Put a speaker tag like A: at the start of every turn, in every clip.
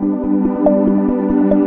A: Thank you.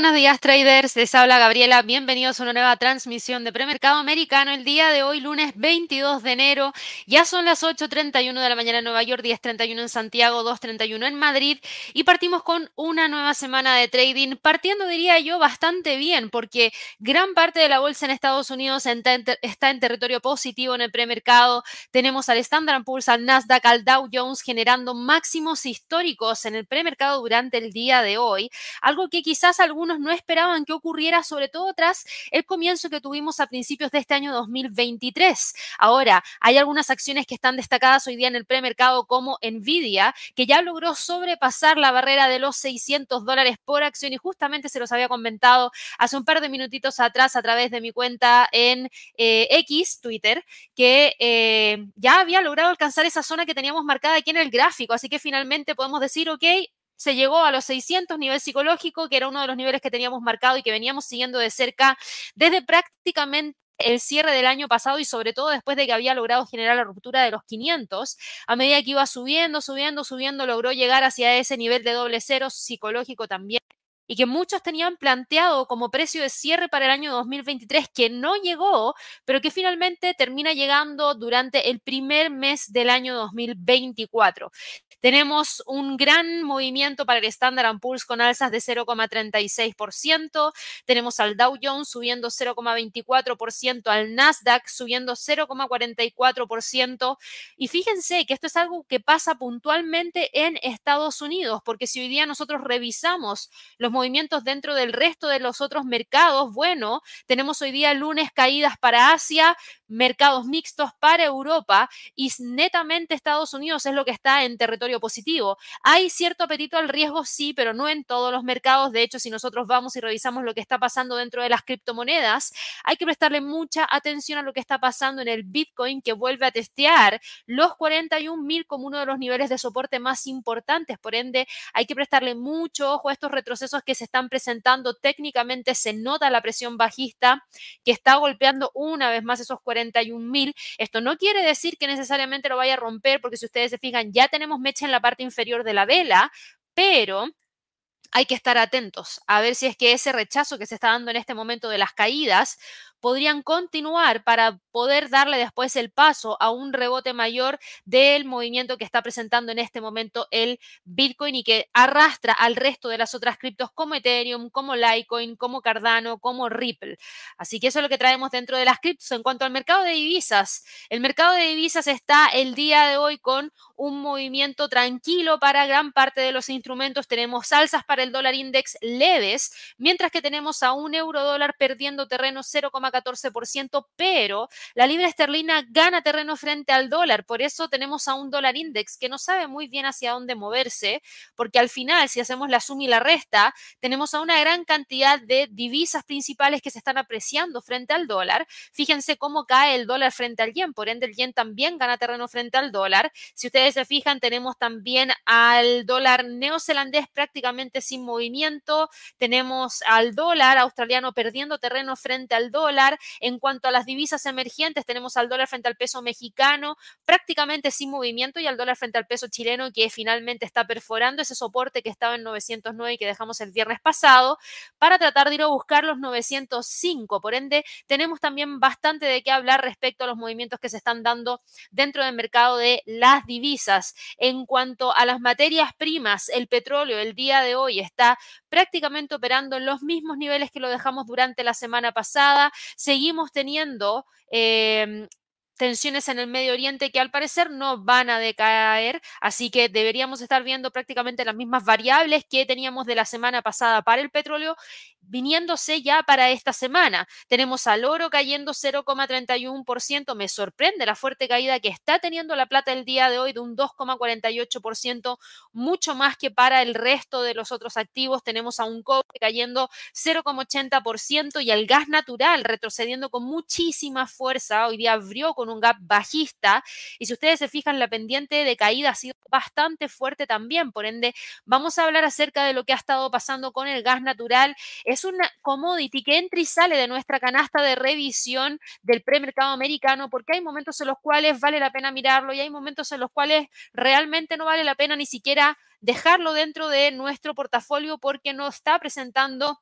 A: Buenos días traders, les habla Gabriela, bienvenidos a una nueva transmisión de premercado americano. El día de hoy, lunes 22 de enero, ya son las 8.31 de la mañana en Nueva York, 10.31 en Santiago, 2.31 en Madrid y partimos con una nueva semana de trading, partiendo diría yo bastante bien porque gran parte de la bolsa en Estados Unidos está en territorio positivo en el premercado. Tenemos al Standard Poor's, al Nasdaq, al Dow Jones generando máximos históricos en el premercado durante el día de hoy, algo que quizás algunos no esperaban que ocurriera, sobre todo tras el comienzo que tuvimos a principios de este año 2023. Ahora, hay algunas acciones que están destacadas hoy día en el premercado como Nvidia, que ya logró sobrepasar la barrera de los 600 dólares por acción y justamente se los había comentado hace un par de minutitos atrás a través de mi cuenta en eh, X, Twitter, que eh, ya había logrado alcanzar esa zona que teníamos marcada aquí en el gráfico. Así que finalmente podemos decir, ok, se llegó a los 600 nivel psicológico, que era uno de los niveles que teníamos marcado y que veníamos siguiendo de cerca desde prácticamente el cierre del año pasado y sobre todo después de que había logrado generar la ruptura de los 500, a medida que iba subiendo, subiendo, subiendo, logró llegar hacia ese nivel de doble cero psicológico también y que muchos tenían planteado como precio de cierre para el año 2023 que no llegó, pero que finalmente termina llegando durante el primer mes del año 2024. Tenemos un gran movimiento para el Standard Poor's con alzas de 0,36%. Tenemos al Dow Jones subiendo 0,24%, al Nasdaq subiendo 0,44%. Y fíjense que esto es algo que pasa puntualmente en Estados Unidos, porque si hoy día nosotros revisamos los movimientos dentro del resto de los otros mercados, bueno, tenemos hoy día lunes caídas para Asia, mercados mixtos para Europa y netamente Estados Unidos es lo que está en territorio positivo. Hay cierto apetito al riesgo, sí, pero no en todos los mercados. De hecho, si nosotros vamos y revisamos lo que está pasando dentro de las criptomonedas, hay que prestarle mucha atención a lo que está pasando en el Bitcoin que vuelve a testear los 41 mil como uno de los niveles de soporte más importantes. Por ende, hay que prestarle mucho ojo a estos retrocesos que se están presentando. Técnicamente se nota la presión bajista que está golpeando una vez más esos 40 mil. Esto no quiere decir que necesariamente lo vaya a romper, porque si ustedes se fijan, ya tenemos mecha en la parte inferior de la vela, pero hay que estar atentos a ver si es que ese rechazo que se está dando en este momento de las caídas podrían continuar para poder darle después el paso a un rebote mayor del movimiento que está presentando en este momento el Bitcoin y que arrastra al resto de las otras criptos como Ethereum, como Litecoin, como Cardano, como Ripple. Así que eso es lo que traemos dentro de las criptos. En cuanto al mercado de divisas, el mercado de divisas está el día de hoy con un movimiento tranquilo para gran parte de los instrumentos. Tenemos alzas para el dólar index leves, mientras que tenemos a un euro dólar perdiendo terreno 0,14%, pero la libra esterlina gana terreno frente al dólar. Por eso tenemos a un dólar index que no sabe muy bien hacia dónde moverse, porque al final, si hacemos la suma y la resta, tenemos a una gran cantidad de divisas principales que se están apreciando frente al dólar. Fíjense cómo cae el dólar frente al yen, por ende el yen también gana terreno frente al dólar. Si ustedes se fijan, tenemos también al dólar neozelandés prácticamente sin movimiento, tenemos al dólar australiano perdiendo terreno frente al dólar. En cuanto a las divisas emergentes, tenemos al dólar frente al peso mexicano prácticamente sin movimiento y al dólar frente al peso chileno que finalmente está perforando ese soporte que estaba en 909 y que dejamos el viernes pasado para tratar de ir a buscar los 905. Por ende, tenemos también bastante de qué hablar respecto a los movimientos que se están dando dentro del mercado de las divisas en cuanto a las materias primas, el petróleo el día de hoy está prácticamente operando en los mismos niveles que lo dejamos durante la semana pasada. Seguimos teniendo em, tensiones en el Medio Oriente que al parecer no van a decaer, así que deberíamos estar viendo prácticamente las mismas variables que teníamos de la semana pasada para el petróleo viniéndose ya para esta semana. Tenemos al oro cayendo 0,31%. Me sorprende la fuerte caída que está teniendo la plata el día de hoy de un 2,48%, mucho más que para el resto de los otros activos. Tenemos a un cobre cayendo 0,80% y al gas natural retrocediendo con muchísima fuerza. Hoy día abrió con un gap bajista. Y si ustedes se fijan, la pendiente de caída ha sido bastante fuerte también. Por ende, vamos a hablar acerca de lo que ha estado pasando con el gas natural. Es una commodity que entra y sale de nuestra canasta de revisión del premercado americano porque hay momentos en los cuales vale la pena mirarlo y hay momentos en los cuales realmente no vale la pena ni siquiera dejarlo dentro de nuestro portafolio porque no está presentando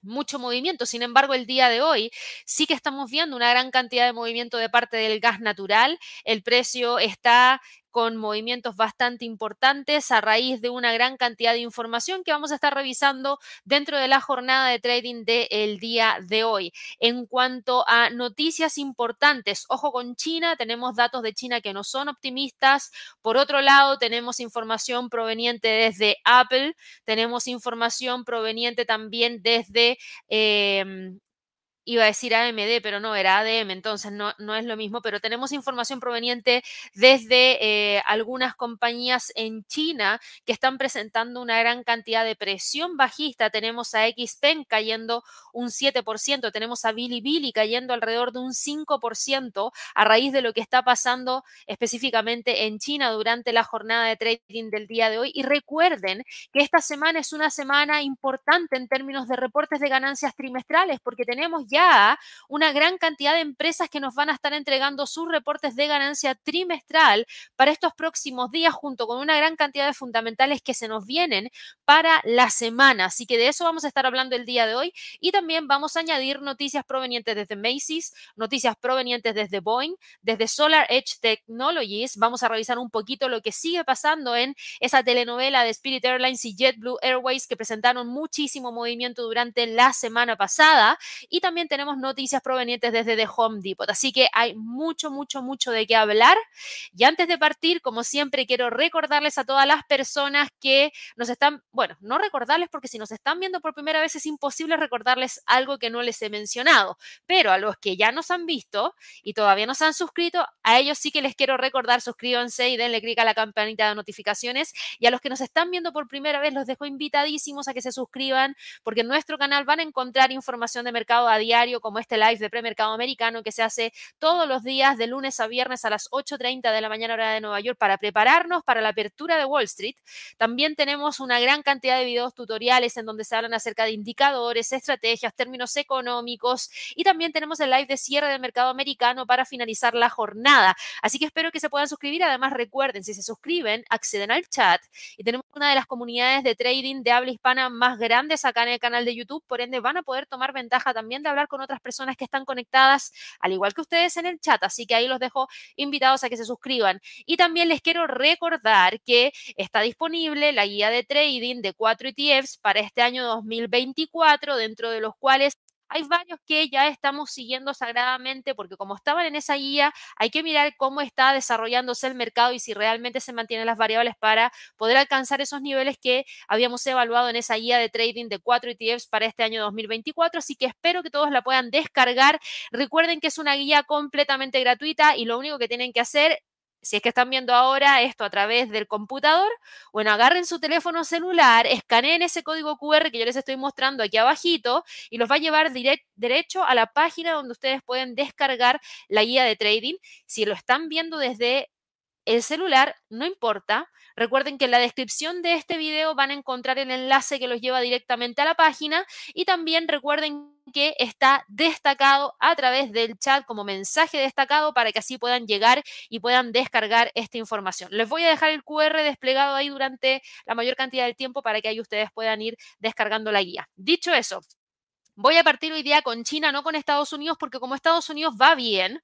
A: mucho movimiento. Sin embargo, el día de hoy sí que estamos viendo una gran cantidad de movimiento de parte del gas natural. El precio está con movimientos bastante importantes a raíz de una gran cantidad de información que vamos a estar revisando dentro de la jornada de trading del día de hoy. En cuanto a noticias importantes, ojo con China, tenemos datos de China que no son optimistas. Por otro lado, tenemos información proveniente desde Apple, tenemos información proveniente también desde... Eh, iba a decir AMD, pero no, era ADM, entonces no, no es lo mismo, pero tenemos información proveniente desde eh, algunas compañías en China que están presentando una gran cantidad de presión bajista. Tenemos a XPeng cayendo un 7%, tenemos a Bilibili cayendo alrededor de un 5% a raíz de lo que está pasando específicamente en China durante la jornada de trading del día de hoy. Y recuerden que esta semana es una semana importante en términos de reportes de ganancias trimestrales porque tenemos ya una gran cantidad de empresas que nos van a estar entregando sus reportes de ganancia trimestral para estos próximos días, junto con una gran cantidad de fundamentales que se nos vienen para la semana. Así que de eso vamos a estar hablando el día de hoy y también vamos a añadir noticias provenientes desde Macy's, noticias provenientes desde Boeing, desde Solar Edge Technologies. Vamos a revisar un poquito lo que sigue pasando en esa telenovela de Spirit Airlines y JetBlue Airways que presentaron muchísimo movimiento durante la semana pasada y también tenemos noticias provenientes desde The Home Depot. Así que hay mucho, mucho, mucho de qué hablar. Y antes de partir, como siempre, quiero recordarles a todas las personas que nos están, bueno, no recordarles porque si nos están viendo por primera vez es imposible recordarles algo que no les he mencionado, pero a los que ya nos han visto y todavía no se han suscrito, a ellos sí que les quiero recordar, suscríbanse y denle clic a la campanita de notificaciones. Y a los que nos están viendo por primera vez, los dejo invitadísimos a que se suscriban porque en nuestro canal van a encontrar información de mercado a día como este live de premercado americano que se hace todos los días de lunes a viernes a las 8.30 de la mañana hora de Nueva York para prepararnos para la apertura de Wall Street. También tenemos una gran cantidad de videos tutoriales en donde se hablan acerca de indicadores, estrategias, términos económicos y también tenemos el live de cierre del mercado americano para finalizar la jornada. Así que espero que se puedan suscribir. Además, recuerden, si se suscriben, acceden al chat y tenemos una de las comunidades de trading de habla hispana más grandes acá en el canal de YouTube. Por ende, van a poder tomar ventaja también de hablar con otras personas que están conectadas, al igual que ustedes en el chat. Así que ahí los dejo invitados a que se suscriban. Y también les quiero recordar que está disponible la guía de trading de cuatro ETFs para este año 2024, dentro de los cuales hay varios que ya estamos siguiendo sagradamente porque como estaban en esa guía, hay que mirar cómo está desarrollándose el mercado y si realmente se mantienen las variables para poder alcanzar esos niveles que habíamos evaluado en esa guía de trading de 4 ETFs para este año 2024. Así que espero que todos la puedan descargar. Recuerden que es una guía completamente gratuita y lo único que tienen que hacer si es que están viendo ahora esto a través del computador, bueno, agarren su teléfono celular, escaneen ese código QR que yo les estoy mostrando aquí abajito y los va a llevar derecho a la página donde ustedes pueden descargar la guía de trading. Si lo están viendo desde el celular, no importa. Recuerden que en la descripción de este video van a encontrar el enlace que los lleva directamente a la página y también recuerden que está destacado a través del chat como mensaje destacado para que así puedan llegar y puedan descargar esta información. Les voy a dejar el QR desplegado ahí durante la mayor cantidad del tiempo para que ahí ustedes puedan ir descargando la guía. Dicho eso, Voy a partir hoy día con China, no con Estados Unidos, porque como Estados Unidos va bien,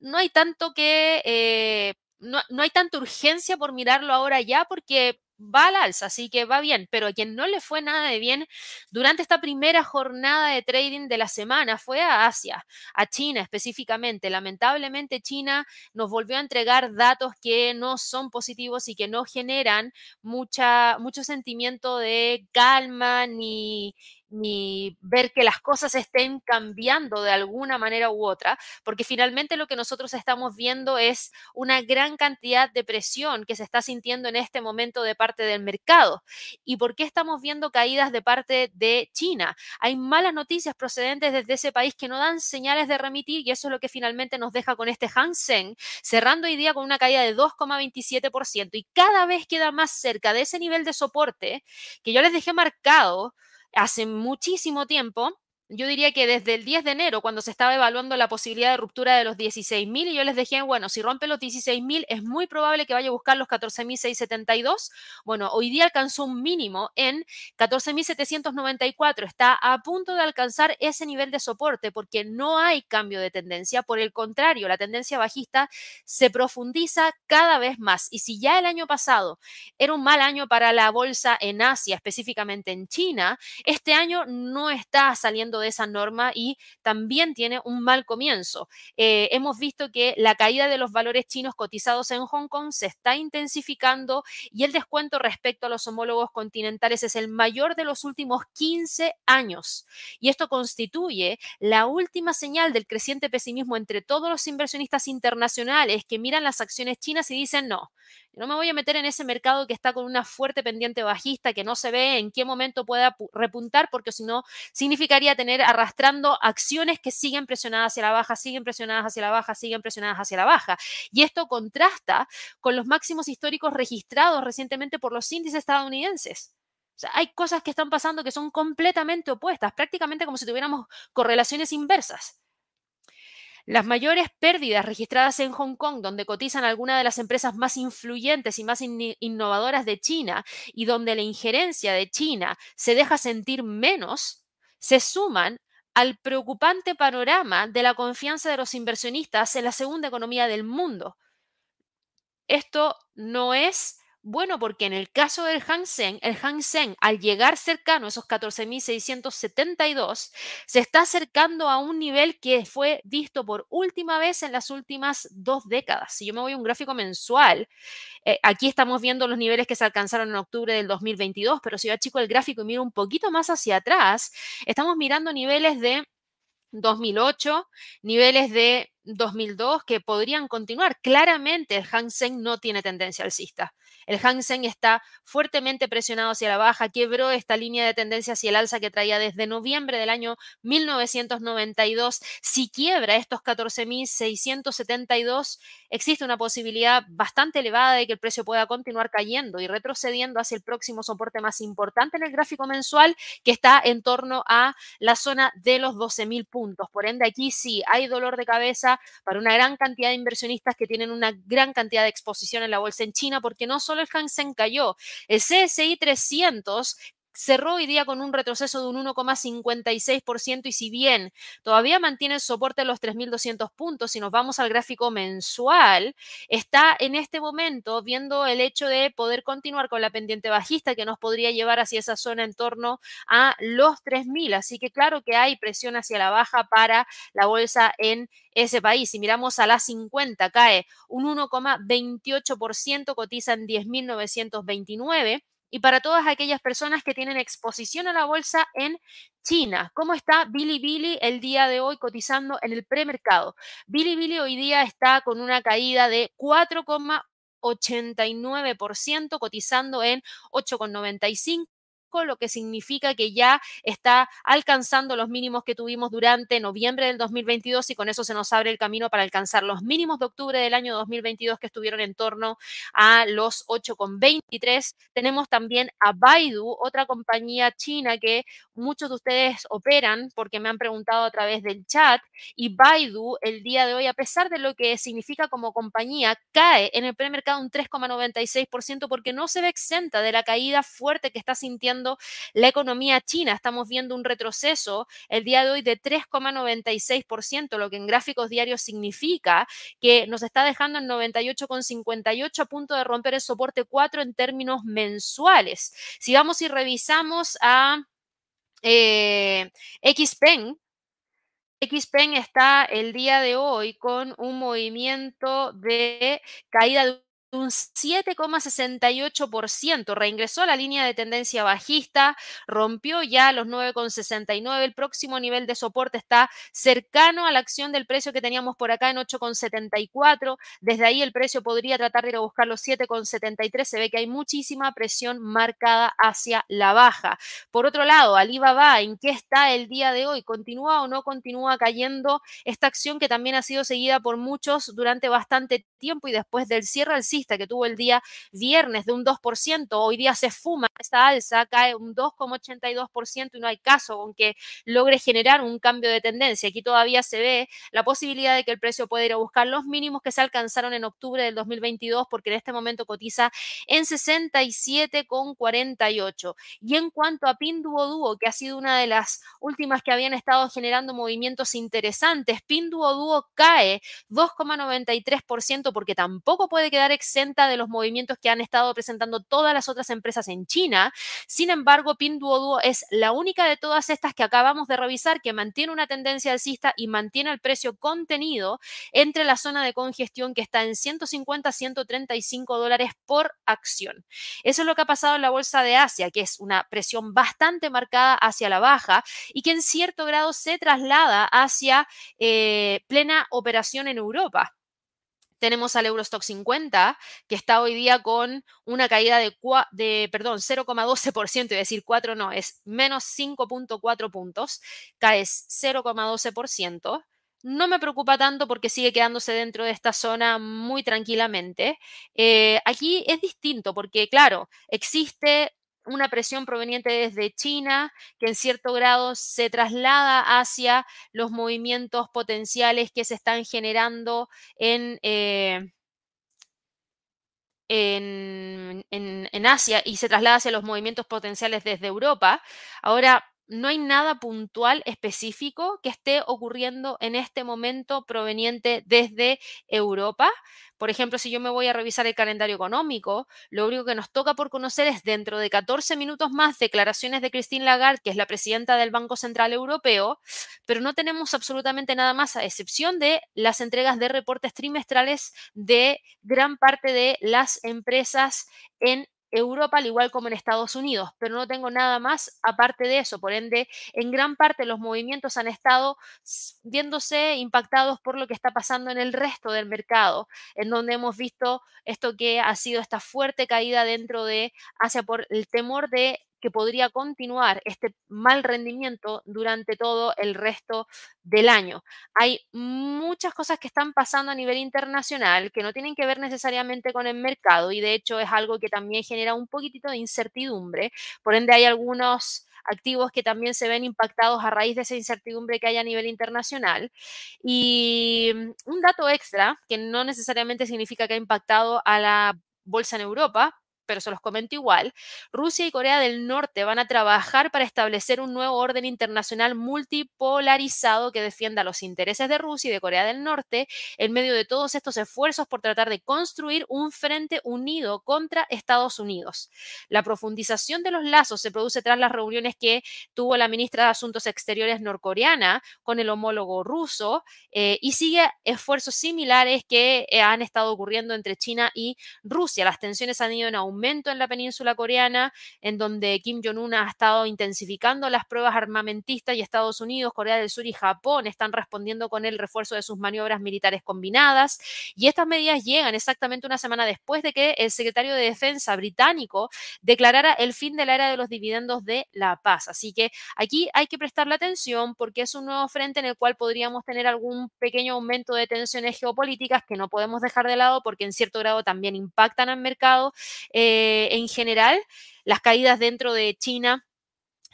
A: no hay tanto que eh, no, hay tanta urgencia por mirarlo ahora ya porque va al alza, así que va bien, pero a quien no le fue nada de bien durante esta primera jornada de trading de la semana fue a Asia, a China específicamente. Lamentablemente China nos volvió a entregar datos que no son positivos y que no generan mucha, mucho sentimiento de calma ni, ni ver que las cosas estén cambiando de alguna manera u otra, porque finalmente lo que nosotros estamos viendo es una gran cantidad de presión que se está sintiendo en este momento de parte del mercado. ¿Y por qué estamos viendo caídas de parte de China? Hay malas noticias procedentes desde ese país que no dan señales de remitir y eso es lo que finalmente nos deja con este Hang Seng cerrando hoy día con una caída de 2,27% y cada vez queda más cerca de ese nivel de soporte que yo les dejé marcado hace muchísimo tiempo yo diría que desde el 10 de enero, cuando se estaba evaluando la posibilidad de ruptura de los 16.000, y yo les dije, bueno, si rompe los 16.000, es muy probable que vaya a buscar los 14.672. Bueno, hoy día alcanzó un mínimo en 14.794. Está a punto de alcanzar ese nivel de soporte porque no hay cambio de tendencia. Por el contrario, la tendencia bajista se profundiza cada vez más. Y si ya el año pasado era un mal año para la bolsa en Asia, específicamente en China, este año no está saliendo de esa norma y también tiene un mal comienzo. Eh, hemos visto que la caída de los valores chinos cotizados en Hong Kong se está intensificando y el descuento respecto a los homólogos continentales es el mayor de los últimos 15 años. Y esto constituye la última señal del creciente pesimismo entre todos los inversionistas internacionales que miran las acciones chinas y dicen, no, no me voy a meter en ese mercado que está con una fuerte pendiente bajista, que no se ve en qué momento pueda repuntar, porque si no, significaría tener arrastrando acciones que siguen presionadas hacia la baja, siguen presionadas hacia la baja, siguen presionadas hacia la baja. Y esto contrasta con los máximos históricos registrados recientemente por los índices estadounidenses. O sea, hay cosas que están pasando que son completamente opuestas, prácticamente como si tuviéramos correlaciones inversas. Las mayores pérdidas registradas en Hong Kong, donde cotizan algunas de las empresas más influyentes y más innovadoras de China y donde la injerencia de China se deja sentir menos, se suman al preocupante panorama de la confianza de los inversionistas en la segunda economía del mundo. Esto no es bueno, porque en el caso del Hang Seng, el Hang Seng, al llegar cercano a esos 14.672, se está acercando a un nivel que fue visto por última vez en las últimas dos décadas. Si yo me voy a un gráfico mensual, eh, aquí estamos viendo los niveles que se alcanzaron en octubre del 2022, pero si yo achico el gráfico y miro un poquito más hacia atrás, estamos mirando niveles de 2008, niveles de 2002 que podrían continuar. Claramente el Hang Seng no tiene tendencia alcista. El Hang Seng está fuertemente presionado hacia la baja, quebró esta línea de tendencia hacia el alza que traía desde noviembre del año 1992. Si quiebra estos 14.672, existe una posibilidad bastante elevada de que el precio pueda continuar cayendo y retrocediendo hacia el próximo soporte más importante en el gráfico mensual, que está en torno a la zona de los 12.000 puntos. Por ende, aquí sí hay dolor de cabeza para una gran cantidad de inversionistas que tienen una gran cantidad de exposición en la bolsa en China, porque no solo el Hang Seng cayó, el CSI 300 cerró hoy día con un retroceso de un 1,56% y si bien todavía mantiene el soporte de los 3.200 puntos, si nos vamos al gráfico mensual, está en este momento viendo el hecho de poder continuar con la pendiente bajista que nos podría llevar hacia esa zona en torno a los 3.000. Así que claro que hay presión hacia la baja para la bolsa en ese país. Si miramos a la 50, cae un 1,28%, cotiza en 10.929 y para todas aquellas personas que tienen exposición a la bolsa en China. ¿Cómo está Bilibili el día de hoy cotizando en el premercado? Bilibili hoy día está con una caída de 4,89%, cotizando en 8,95 lo que significa que ya está alcanzando los mínimos que tuvimos durante noviembre del 2022 y con eso se nos abre el camino para alcanzar los mínimos de octubre del año 2022 que estuvieron en torno a los 8,23. Tenemos también a Baidu, otra compañía china que muchos de ustedes operan porque me han preguntado a través del chat y Baidu el día de hoy, a pesar de lo que significa como compañía, cae en el premercado un 3,96% porque no se ve exenta de la caída fuerte que está sintiendo la economía china. Estamos viendo un retroceso el día de hoy de 3,96%, lo que en gráficos diarios significa que nos está dejando en 98,58 a punto de romper el soporte 4 en términos mensuales. Si vamos y revisamos a eh, XPeng, está el día de hoy con un movimiento de caída de un 7,68%. Reingresó a la línea de tendencia bajista, rompió ya los 9,69. El próximo nivel de soporte está cercano a la acción del precio que teníamos por acá en 8,74. Desde ahí el precio podría tratar de ir a buscar los 7,73. Se ve que hay muchísima presión marcada hacia la baja. Por otro lado, Alibaba, ¿en qué está el día de hoy? ¿Continúa o no continúa cayendo esta acción que también ha sido seguida por muchos durante bastante tiempo y después del cierre que tuvo el día viernes de un 2%, hoy día se fuma esta alza, cae un 2,82% y no hay caso con que logre generar un cambio de tendencia. Aquí todavía se ve la posibilidad de que el precio pueda ir a buscar los mínimos que se alcanzaron en octubre del 2022, porque en este momento cotiza en 67,48. Y en cuanto a Pinduoduo, que ha sido una de las últimas que habían estado generando movimientos interesantes, Pinduoduo cae 2,93% porque tampoco puede quedar de los movimientos que han estado presentando todas las otras empresas en China. Sin embargo, Pinduoduo es la única de todas estas que acabamos de revisar que mantiene una tendencia alcista y mantiene el precio contenido entre la zona de congestión que está en 150 135 dólares por acción. Eso es lo que ha pasado en la bolsa de Asia, que es una presión bastante marcada hacia la baja y que en cierto grado se traslada hacia eh, plena operación en Europa tenemos al Eurostock 50, que está hoy día con una caída de, perdón, 0,12%, es decir, 4 no, es menos 5.4 puntos, cae 0,12%. No me preocupa tanto porque sigue quedándose dentro de esta zona muy tranquilamente. Eh, aquí es distinto porque, claro, existe una presión proveniente desde China que en cierto grado se traslada hacia los movimientos potenciales que se están generando en, eh, en, en, Asia y se traslada hacia los movimientos potenciales desde Europa. Ahora, no hay nada puntual específico que esté ocurriendo en este momento proveniente desde Europa. Por ejemplo, si yo me voy a revisar el calendario económico, lo único que nos toca por conocer es dentro de 14 minutos más declaraciones de Christine Lagarde, que es la presidenta del Banco Central Europeo, pero no tenemos absolutamente nada más a excepción de las entregas de reportes trimestrales de gran parte de las empresas en Europa, al igual como en Estados Unidos, pero no tengo nada más aparte de eso. Por ende, en gran parte los movimientos han estado viéndose impactados por lo que está pasando en el resto del mercado, en donde hemos visto esto que ha sido esta fuerte caída dentro de Asia por el temor de que podría continuar este mal rendimiento durante todo el resto del año. Hay muchas cosas que están pasando a nivel internacional que no tienen que ver necesariamente con el mercado y de hecho es algo que también genera un poquitito de incertidumbre. Por ende hay algunos activos que también se ven impactados a raíz de esa incertidumbre que hay a nivel internacional. Y mm, un dato extra, que no necesariamente significa que ha impactado a la bolsa en Europa, pero se los comento igual, Rusia y Corea del Norte van a trabajar para establecer un nuevo orden internacional multipolarizado que defienda los intereses de Rusia y de Corea del Norte en medio de todos estos esfuerzos por tratar de construir un frente unido contra Estados Unidos. La profundización de los lazos se produce tras las reuniones que tuvo la ministra de Asuntos Exteriores norcoreana con el homólogo ruso eh, y sigue esfuerzos similares que eh, han estado ocurriendo entre China y Rusia. Las tensiones han ido en aumento en la península coreana, en donde Kim Jong-un ha estado intensificando las pruebas armamentistas y Estados Unidos, Corea del Sur y Japón están respondiendo con el refuerzo de sus maniobras militares combinadas. Y estas medidas llegan exactamente una semana después de que el secretario de Defensa británico declarara el fin de la era de los dividendos de la paz. Así que aquí hay que prestarle atención porque es un nuevo frente en el cual podríamos tener algún pequeño aumento de tensiones geopolíticas que no podemos dejar de lado porque en cierto grado también impactan al mercado. En general, las caídas dentro de China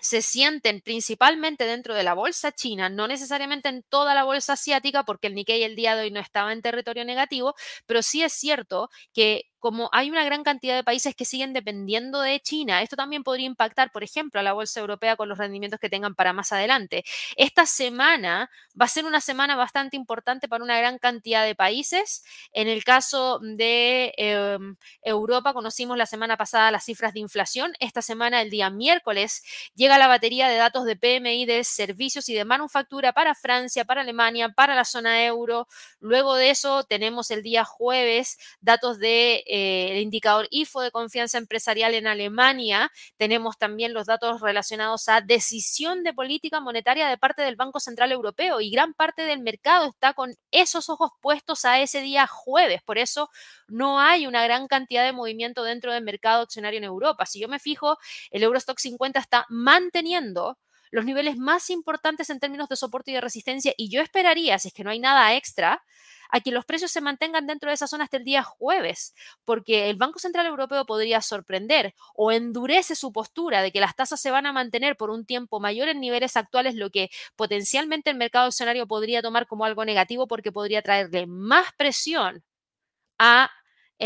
A: se sienten principalmente dentro de la bolsa china, no necesariamente en toda la bolsa asiática, porque el Nikkei el día de hoy no estaba en territorio negativo, pero sí es cierto que como hay una gran cantidad de países que siguen dependiendo de China, esto también podría impactar, por ejemplo, a la bolsa europea con los rendimientos que tengan para más adelante. Esta semana va a ser una semana bastante importante para una gran cantidad de países. En el caso de em, Europa, conocimos la semana pasada las cifras de inflación. Esta semana, el día miércoles, llega la batería de datos de PMI de servicios y de manufactura para Francia, para Alemania, para la zona euro. Luego de eso, tenemos el día jueves datos de eh, el indicador IFO de confianza empresarial en Alemania. Tenemos también los datos relacionados a decisión de política monetaria de parte del Banco Central Europeo y gran parte del mercado está con esos ojos puestos a ese día jueves. Por eso no hay una gran cantidad de movimiento dentro del mercado accionario en Europa. Si yo me fijo, el Eurostock 50 está manteniendo los niveles más importantes en términos de soporte y de resistencia y yo esperaría, si es que no hay nada extra, a que los precios se mantengan dentro de esa zona hasta el día jueves, porque el Banco Central Europeo podría sorprender o endurece su postura de que las tasas se van a mantener por un tiempo mayor en niveles actuales, lo que potencialmente el mercado accionario podría tomar como algo negativo porque podría traerle más presión a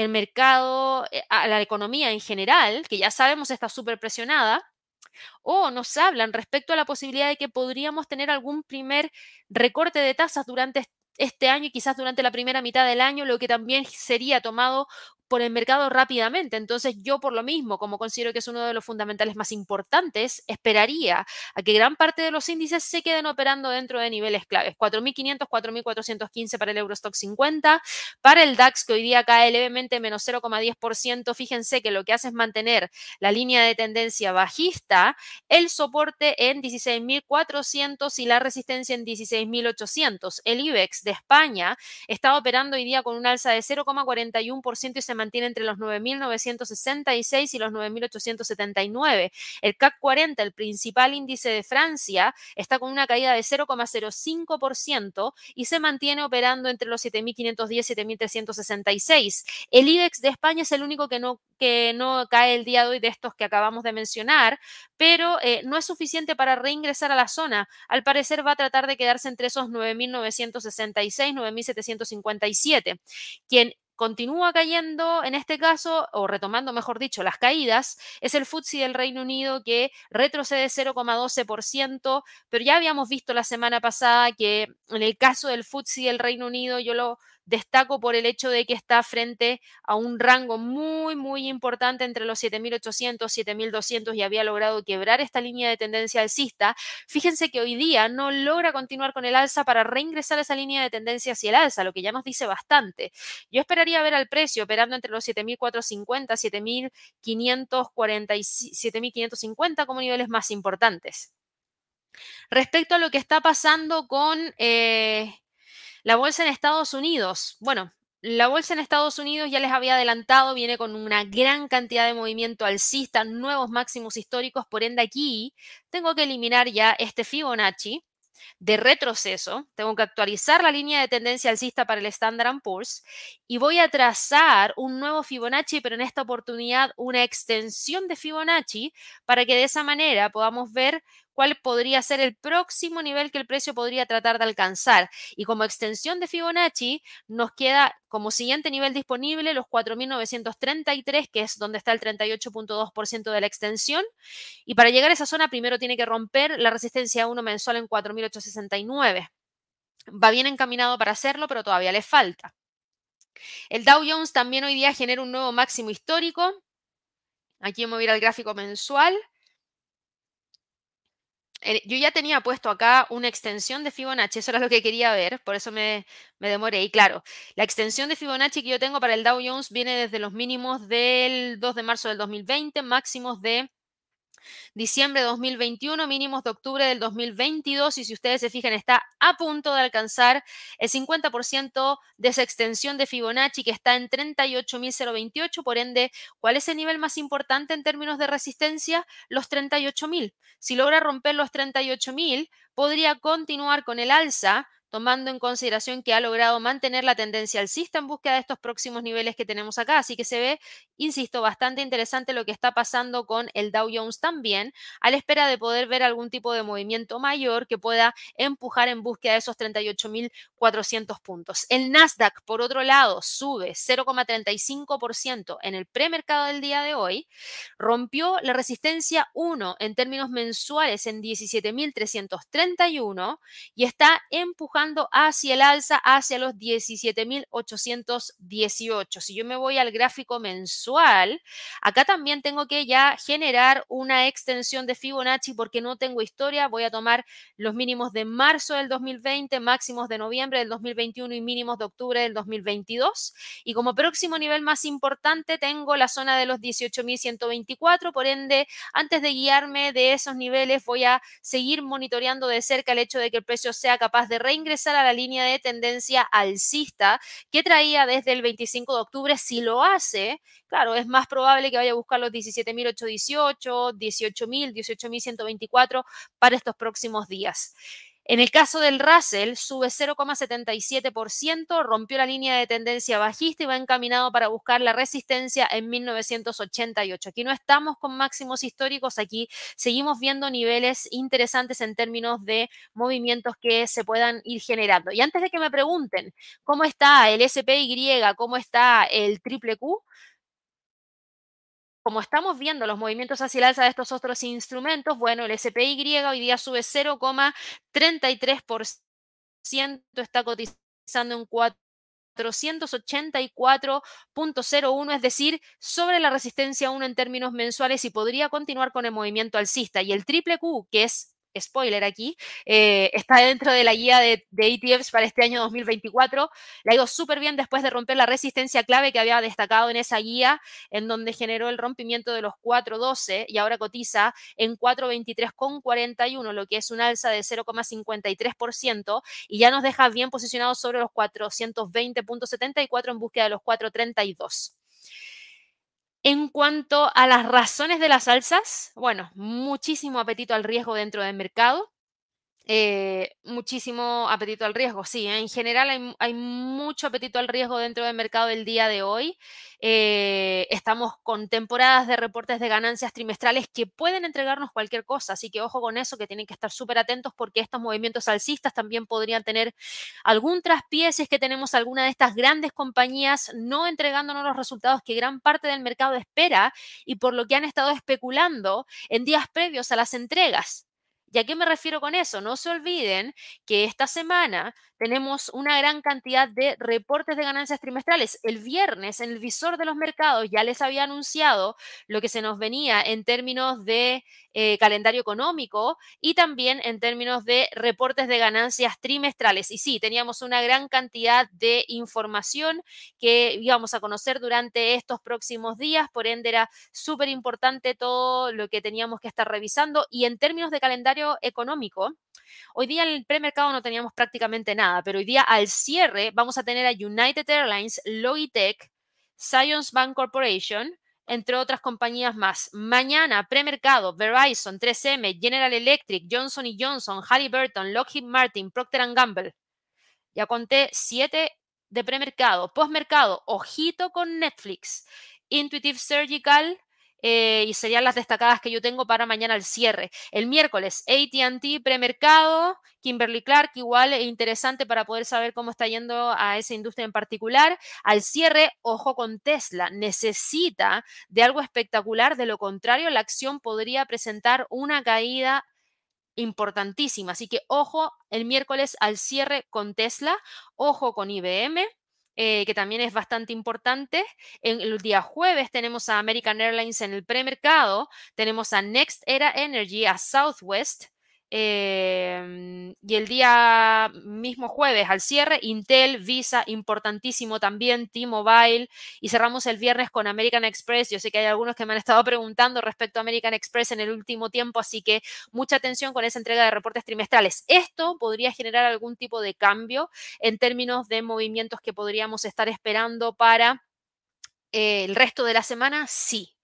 A: mercado, eh, a la economía en general, que ya sabemos está súper presionada, o nos hablan respecto a la posibilidad de que podríamos tener algún primer recorte de tasas durante este año y quizás durante la primera mitad del año, lo que también sería tomado por el mercado rápidamente. Entonces yo por lo mismo, como considero que es uno de los fundamentales más importantes, esperaría a que gran parte de los índices se queden operando dentro de niveles claves. 4.500, 4.415 para el Eurostock 50. Para el DAX, que hoy día cae levemente menos 0,10%, fíjense que lo que hace es mantener la línea de tendencia bajista, el soporte en 16.400 y la resistencia en 16.800. El IBEX de España está operando hoy día con un alza de 0,41% y se mantiene entre los 9.966 y los 9.879. El CAC 40, el principal índice de Francia, está con una caída de 0,05% y se mantiene operando entre los 7.510 y 7.366. El IBEX de España es el único que no, que no cae el día de hoy de estos que acabamos de mencionar, pero eh, no es suficiente para reingresar a la zona. Al parecer va a tratar de quedarse entre esos 9.966, 9.757. Quien continúa cayendo en este caso, o retomando, mejor dicho, las caídas, es el FTSE del Reino Unido que retrocede 0,12%, pero ya habíamos visto la semana pasada que en el caso del FTSE del Reino Unido, yo lo destaco por el hecho de que está frente a un rango muy, muy importante entre los 7.800, 7.200 y había logrado quebrar esta línea de tendencia alcista. Fíjense que hoy día no logra continuar con el alza para reingresar esa línea de tendencia hacia el alza, lo que ya nos dice bastante. Yo esperaría ver al precio operando entre los 7.450, 7.540 y 7.550 como niveles más importantes. Respecto a lo que está pasando con eh, la bolsa en Estados Unidos, bueno, la bolsa en Estados Unidos ya les había adelantado, viene con una gran cantidad de movimiento alcista, nuevos máximos históricos, por ende aquí tengo que eliminar ya este Fibonacci de retroceso, tengo que actualizar la línea de tendencia alcista para el Standard Poor's y voy a trazar un nuevo Fibonacci, pero en esta oportunidad una extensión de Fibonacci para que de esa manera podamos ver cuál podría ser el próximo nivel que el precio podría tratar de alcanzar. Y como extensión de Fibonacci, nos queda como siguiente nivel disponible los 4.933, que es donde está el 38.2% de la extensión. Y para llegar a esa zona, primero tiene que romper la resistencia 1 mensual en 4.869. Va bien encaminado para hacerlo, pero todavía le falta. El Dow Jones también hoy día genera un nuevo máximo histórico. Aquí vamos a ir al gráfico mensual. Eh, yo ya tenía puesto acá una extensión de Fibonacci, eso era lo que quería ver, por eso me, me, demoré. Y claro, la extensión de Fibonacci que yo tengo para el Dow Jones viene desde los mínimos del 2 de marzo del 2020, máximos de diciembre de 2021, mínimos de octubre del 2022 y si ustedes se fijan está a punto de alcanzar el 50% de esa extensión de Fibonacci que está en 38.028, por ende, ¿cuál es el nivel más importante en términos de resistencia? Los 38.000. Si logra romper los 38.000, podría continuar con el alza tomando en consideración que ha logrado mantener la tendencia alcista en búsqueda de estos próximos niveles que tenemos acá. Así que se ve, insisto, bastante interesante lo que está pasando con el Dow Jones también, a la espera de poder ver algún tipo de movimiento mayor que pueda empujar en búsqueda de esos 38.400 puntos. El Nasdaq, por otro lado, sube 0,35% en el premercado del día de hoy, rompió la resistencia 1 en términos mensuales en 17.331 y está empujando hacia el alza, hacia los 17.818. Si yo me voy al gráfico mensual, acá también tengo que ya generar una extensión de Fibonacci porque no tengo historia. Voy a tomar los mínimos de marzo del 2020, máximos de noviembre del 2021 y mínimos de octubre del 2022. Y como próximo nivel más importante tengo la zona de los 18.124. Por ende, antes de guiarme de esos niveles, voy a seguir monitoreando de cerca el hecho de que el precio sea capaz de reingresar a la línea de tendencia alcista que traía desde el 25 de octubre. Si lo hace, claro, es más probable que vaya a buscar los 17.818, 18.000, 18.124 para estos próximos días. En el caso del Russell, sube 0,77%, rompió la línea de tendencia bajista y va encaminado para buscar la resistencia en 1988. Aquí no estamos con máximos históricos, aquí seguimos viendo niveles interesantes en términos de movimientos que se puedan ir generando. Y antes de que me pregunten cómo está el SPY, cómo está el triple Q, como estamos viendo los movimientos hacia el alza de estos otros instrumentos, bueno, el SPY hoy día sube 0,33%, está cotizando en 484.01, es decir, sobre la resistencia 1 en términos mensuales y podría continuar con el movimiento alcista. Y el triple Q, que es spoiler aquí, eh, está dentro de la guía de, ETFs para este año 2024. Le ha ido súper bien después de romper la resistencia clave que había destacado en esa guía, en donde generó el rompimiento de los 4.12 y ahora cotiza en 4.23.41, lo que es un alza de 0,53% y ya nos deja bien posicionados sobre los 420.74 en búsqueda de los 432. En cuanto a las razones de las alzas, bueno, muchísimo apetito al riesgo dentro del mercado. Eh, muchísimo apetito al riesgo, sí. ¿eh? En general hay, mucho apetito al riesgo dentro del mercado el día de hoy. Eh, estamos con temporadas de reportes de ganancias trimestrales que pueden entregarnos cualquier cosa, así que ojo con eso, que tienen que estar súper atentos porque estos movimientos alcistas también podrían tener algún traspié si es que tenemos alguna de estas grandes compañías no entregándonos los resultados que gran parte del mercado espera y por lo que han estado especulando en días previos a las entregas. ¿Y a qué me refiero con eso? No se olviden que esta semana tenemos una gran cantidad de reportes de ganancias trimestrales. El viernes, en el visor de los mercados, ya les había anunciado lo que se nos venía en términos de eh, calendario económico y también en términos de reportes de ganancias trimestrales. Y sí, teníamos una gran cantidad de información que íbamos a conocer durante estos próximos días. Por ende, era súper importante todo lo que teníamos que estar revisando. Y en términos de calendario económico, Hoy día en el premercado no teníamos prácticamente nada, pero hoy día al cierre vamos a tener a United Airlines, Logitech, Science Bank Corporation, entre otras compañías más. Mañana, premercado, Verizon, 3M, General Electric, Johnson Johnson, Halliburton, Lockheed Martin, Procter Gamble. Ya conté siete de premercado. Postmercado, ojito con Netflix. Intuitive Surgical, eh, y serían las destacadas que yo tengo para mañana al cierre. El miércoles, ATT premercado, Kimberly Clark, igual e interesante para poder saber cómo está yendo a esa industria en particular. Al cierre, ojo con Tesla, necesita de algo espectacular, de lo contrario, la acción podría presentar una caída importantísima. Así que ojo el miércoles al cierre con Tesla, ojo con IBM. Eh, que también es bastante importante. En el día jueves tenemos a American Airlines en el premercado, tenemos a Next Era Energy, a Southwest, Em, y el día mismo jueves al cierre, Intel, Visa, importantísimo también, T-Mobile. Y cerramos el viernes con American Express. Yo sé que hay algunos que me han estado preguntando respecto a American Express en el último tiempo, así que mucha atención con esa entrega de reportes trimestrales. Esto podría generar algún tipo de cambio en términos de movimientos que podríamos estar esperando para eh, el resto de la semana, sí,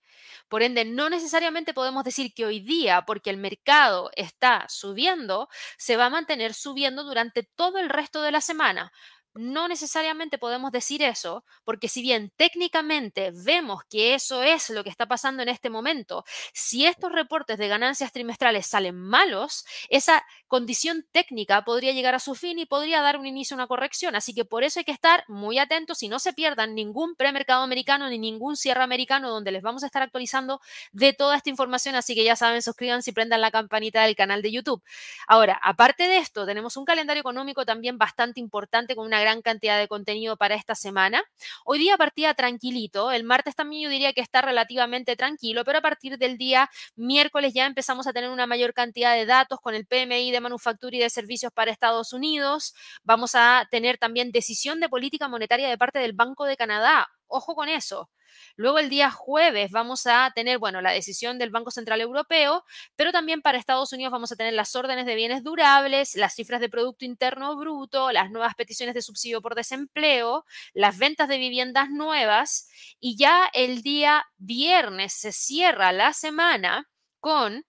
A: por ende, no necesariamente podemos decir que hoy día, porque el mercado está subiendo, se va a mantener subiendo durante todo el resto de la semana. no necesariamente podemos decir eso, porque si bien técnicamente vemos que eso es lo que está pasando en este momento, si estos reportes de ganancias trimestrales salen malos, esa condición técnica podría llegar a su fin y podría dar un inicio a una corrección. Así que por eso hay que estar muy atentos y no se pierdan ningún premercado americano ni ningún cierre americano donde les vamos a estar actualizando de toda esta información. Así que ya saben, suscríbanse y prendan la campanita del canal de YouTube. Ahora, aparte de esto, tenemos un calendario económico también bastante importante con una gran cantidad de contenido para esta semana. Hoy día partía tranquilito, el martes también yo diría que está relativamente tranquilo, pero a partir del día miércoles ya empezamos a tener una mayor cantidad de datos con el PMI de manufactura y de servicios para Estados Unidos. Vamos a tener también decisión de política monetaria de parte del Banco de Canadá. Ojo con eso. Luego el día jueves vamos a tener, bueno, la decisión del Banco Central Europeo, pero también para Estados Unidos vamos a tener las órdenes de bienes durables, las cifras de Producto Interno Bruto, las nuevas peticiones de subsidio por desempleo, las ventas de viviendas nuevas y ya el día viernes se cierra la semana con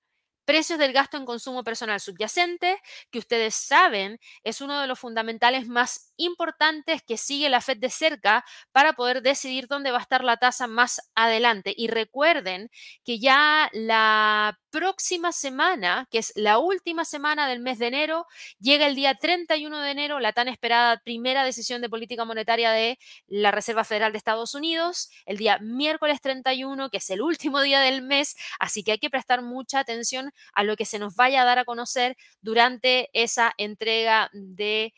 A: precios del gasto en consumo personal subyacente, que ustedes saben es uno de los fundamentales más importantes que sigue la Fed de cerca para poder decidir dónde va a estar la tasa más adelante. Y recuerden que ya la próxima semana, que es la última semana del mes de enero, llega el día 31 de enero la tan esperada primera decisión de política monetaria de la Reserva Federal de Estados Unidos, el día miércoles 31, que es el último día del mes, así que hay que prestar mucha atención a lo que se nos vaya a dar a conocer durante esa entrega de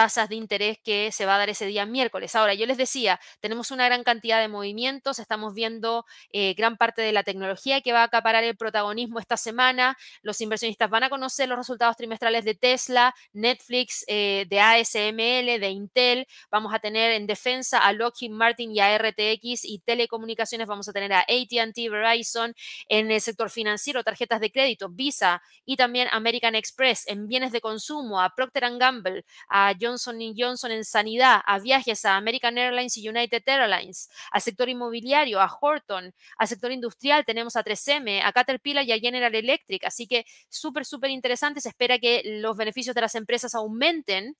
A: tasas de interés que se va a dar ese día miércoles. Ahora, yo les decía, tenemos una gran cantidad de movimientos, estamos viendo eh, gran parte de la tecnología que va a acaparar el protagonismo esta semana, los inversionistas van a conocer los resultados trimestrales de Tesla, Netflix, eh, de ASML, de Intel, vamos a tener en defensa a Lockheed Martin y a RTX y telecomunicaciones, vamos a tener a ATT, Verizon, en el sector financiero, tarjetas de crédito, Visa y también American Express, en bienes de consumo, a Procter Gamble, a Johnson Johnson en sanidad, a viajes a American Airlines y United Airlines, al sector inmobiliario, a Horton, al sector industrial tenemos a 3M, a Caterpillar y a General Electric. Así que súper, súper interesante. Se espera que los beneficios de las empresas aumenten.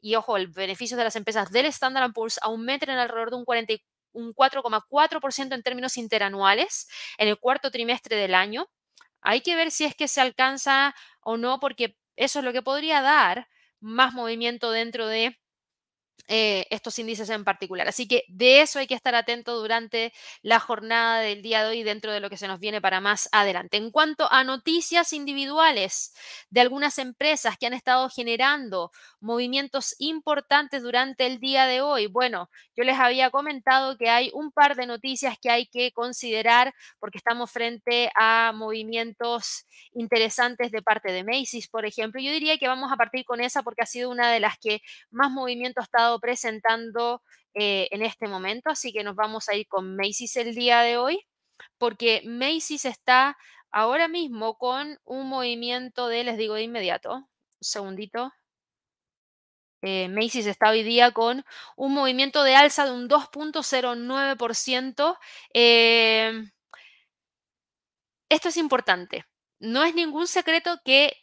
A: Y ojo, el beneficio de las empresas del Standard Poor's aumenten en alrededor de un 4,4% en términos interanuales en el cuarto trimestre del año. Hay que ver si es que se alcanza o no, porque eso es lo que podría dar más movimiento dentro de eh, estos índices en particular. Así que de eso hay que estar atento durante la jornada del día de hoy dentro de lo que se nos viene para más adelante. En cuanto a noticias individuales de algunas empresas que han estado generando movimientos importantes durante el día de hoy, bueno, yo les había comentado que hay un par de noticias que hay que considerar porque estamos frente a movimientos interesantes de parte de Macy's, por ejemplo. Yo diría que vamos a partir con esa porque ha sido una de las que más movimiento ha presentando eh, en este momento, así que nos vamos a ir con Macy's el día de hoy, porque Macy's está ahora mismo con un movimiento de, les digo de inmediato, un segundito. Eh, Macy's está hoy día con un movimiento de alza de un 2.09%. Eh, esto es importante. No es ningún secreto que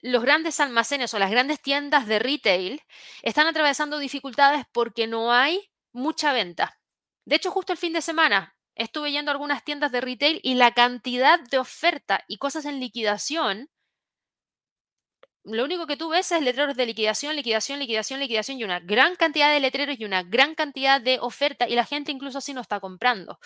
A: los grandes almacenes o las grandes tiendas de retail están atravesando dificultades porque no hay mucha venta. De hecho, justo el fin de semana estuve yendo a algunas tiendas de retail y la cantidad de oferta y cosas en liquidación, lo único que tú ves es letreros de liquidación, liquidación, liquidación, liquidación y una gran cantidad de letreros y una gran cantidad de oferta y la gente incluso así no está comprando.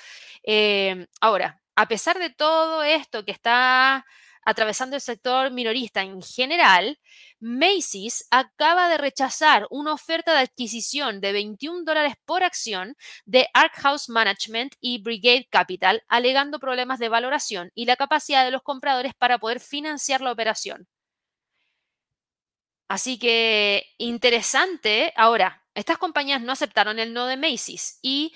A: Eh, ahora, a pesar de todo esto que está atravesando el sector minorista en general, Macy's acaba de rechazar una oferta de adquisición de 21 dólares por acción de Ark House Management y Brigade Capital, alegando problemas de valoración y la capacidad de los compradores para poder financiar la operación. Así que interesante. Ahora, estas compañías no aceptaron el no de Macy's y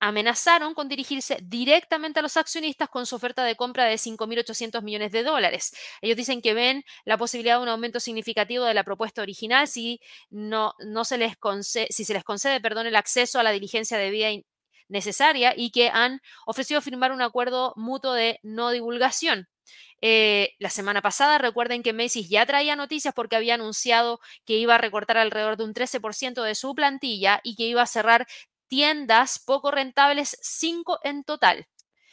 A: amenazaron con dirigirse directamente a los accionistas con su oferta de compra de 5.800 millones de dólares. Ellos dicen que ven la posibilidad de un aumento significativo de la propuesta original si, no, se, les concede, si se les concede perdón, el acceso a la diligencia de vida necesaria y que han ofrecido firmar un acuerdo mutuo de no divulgación. eh, la semana pasada. Recuerden que Macy's ya traía noticias porque había anunciado que iba a recortar alrededor de un 13% de su plantilla y que iba a cerrar tiendas poco rentables, cinco en total.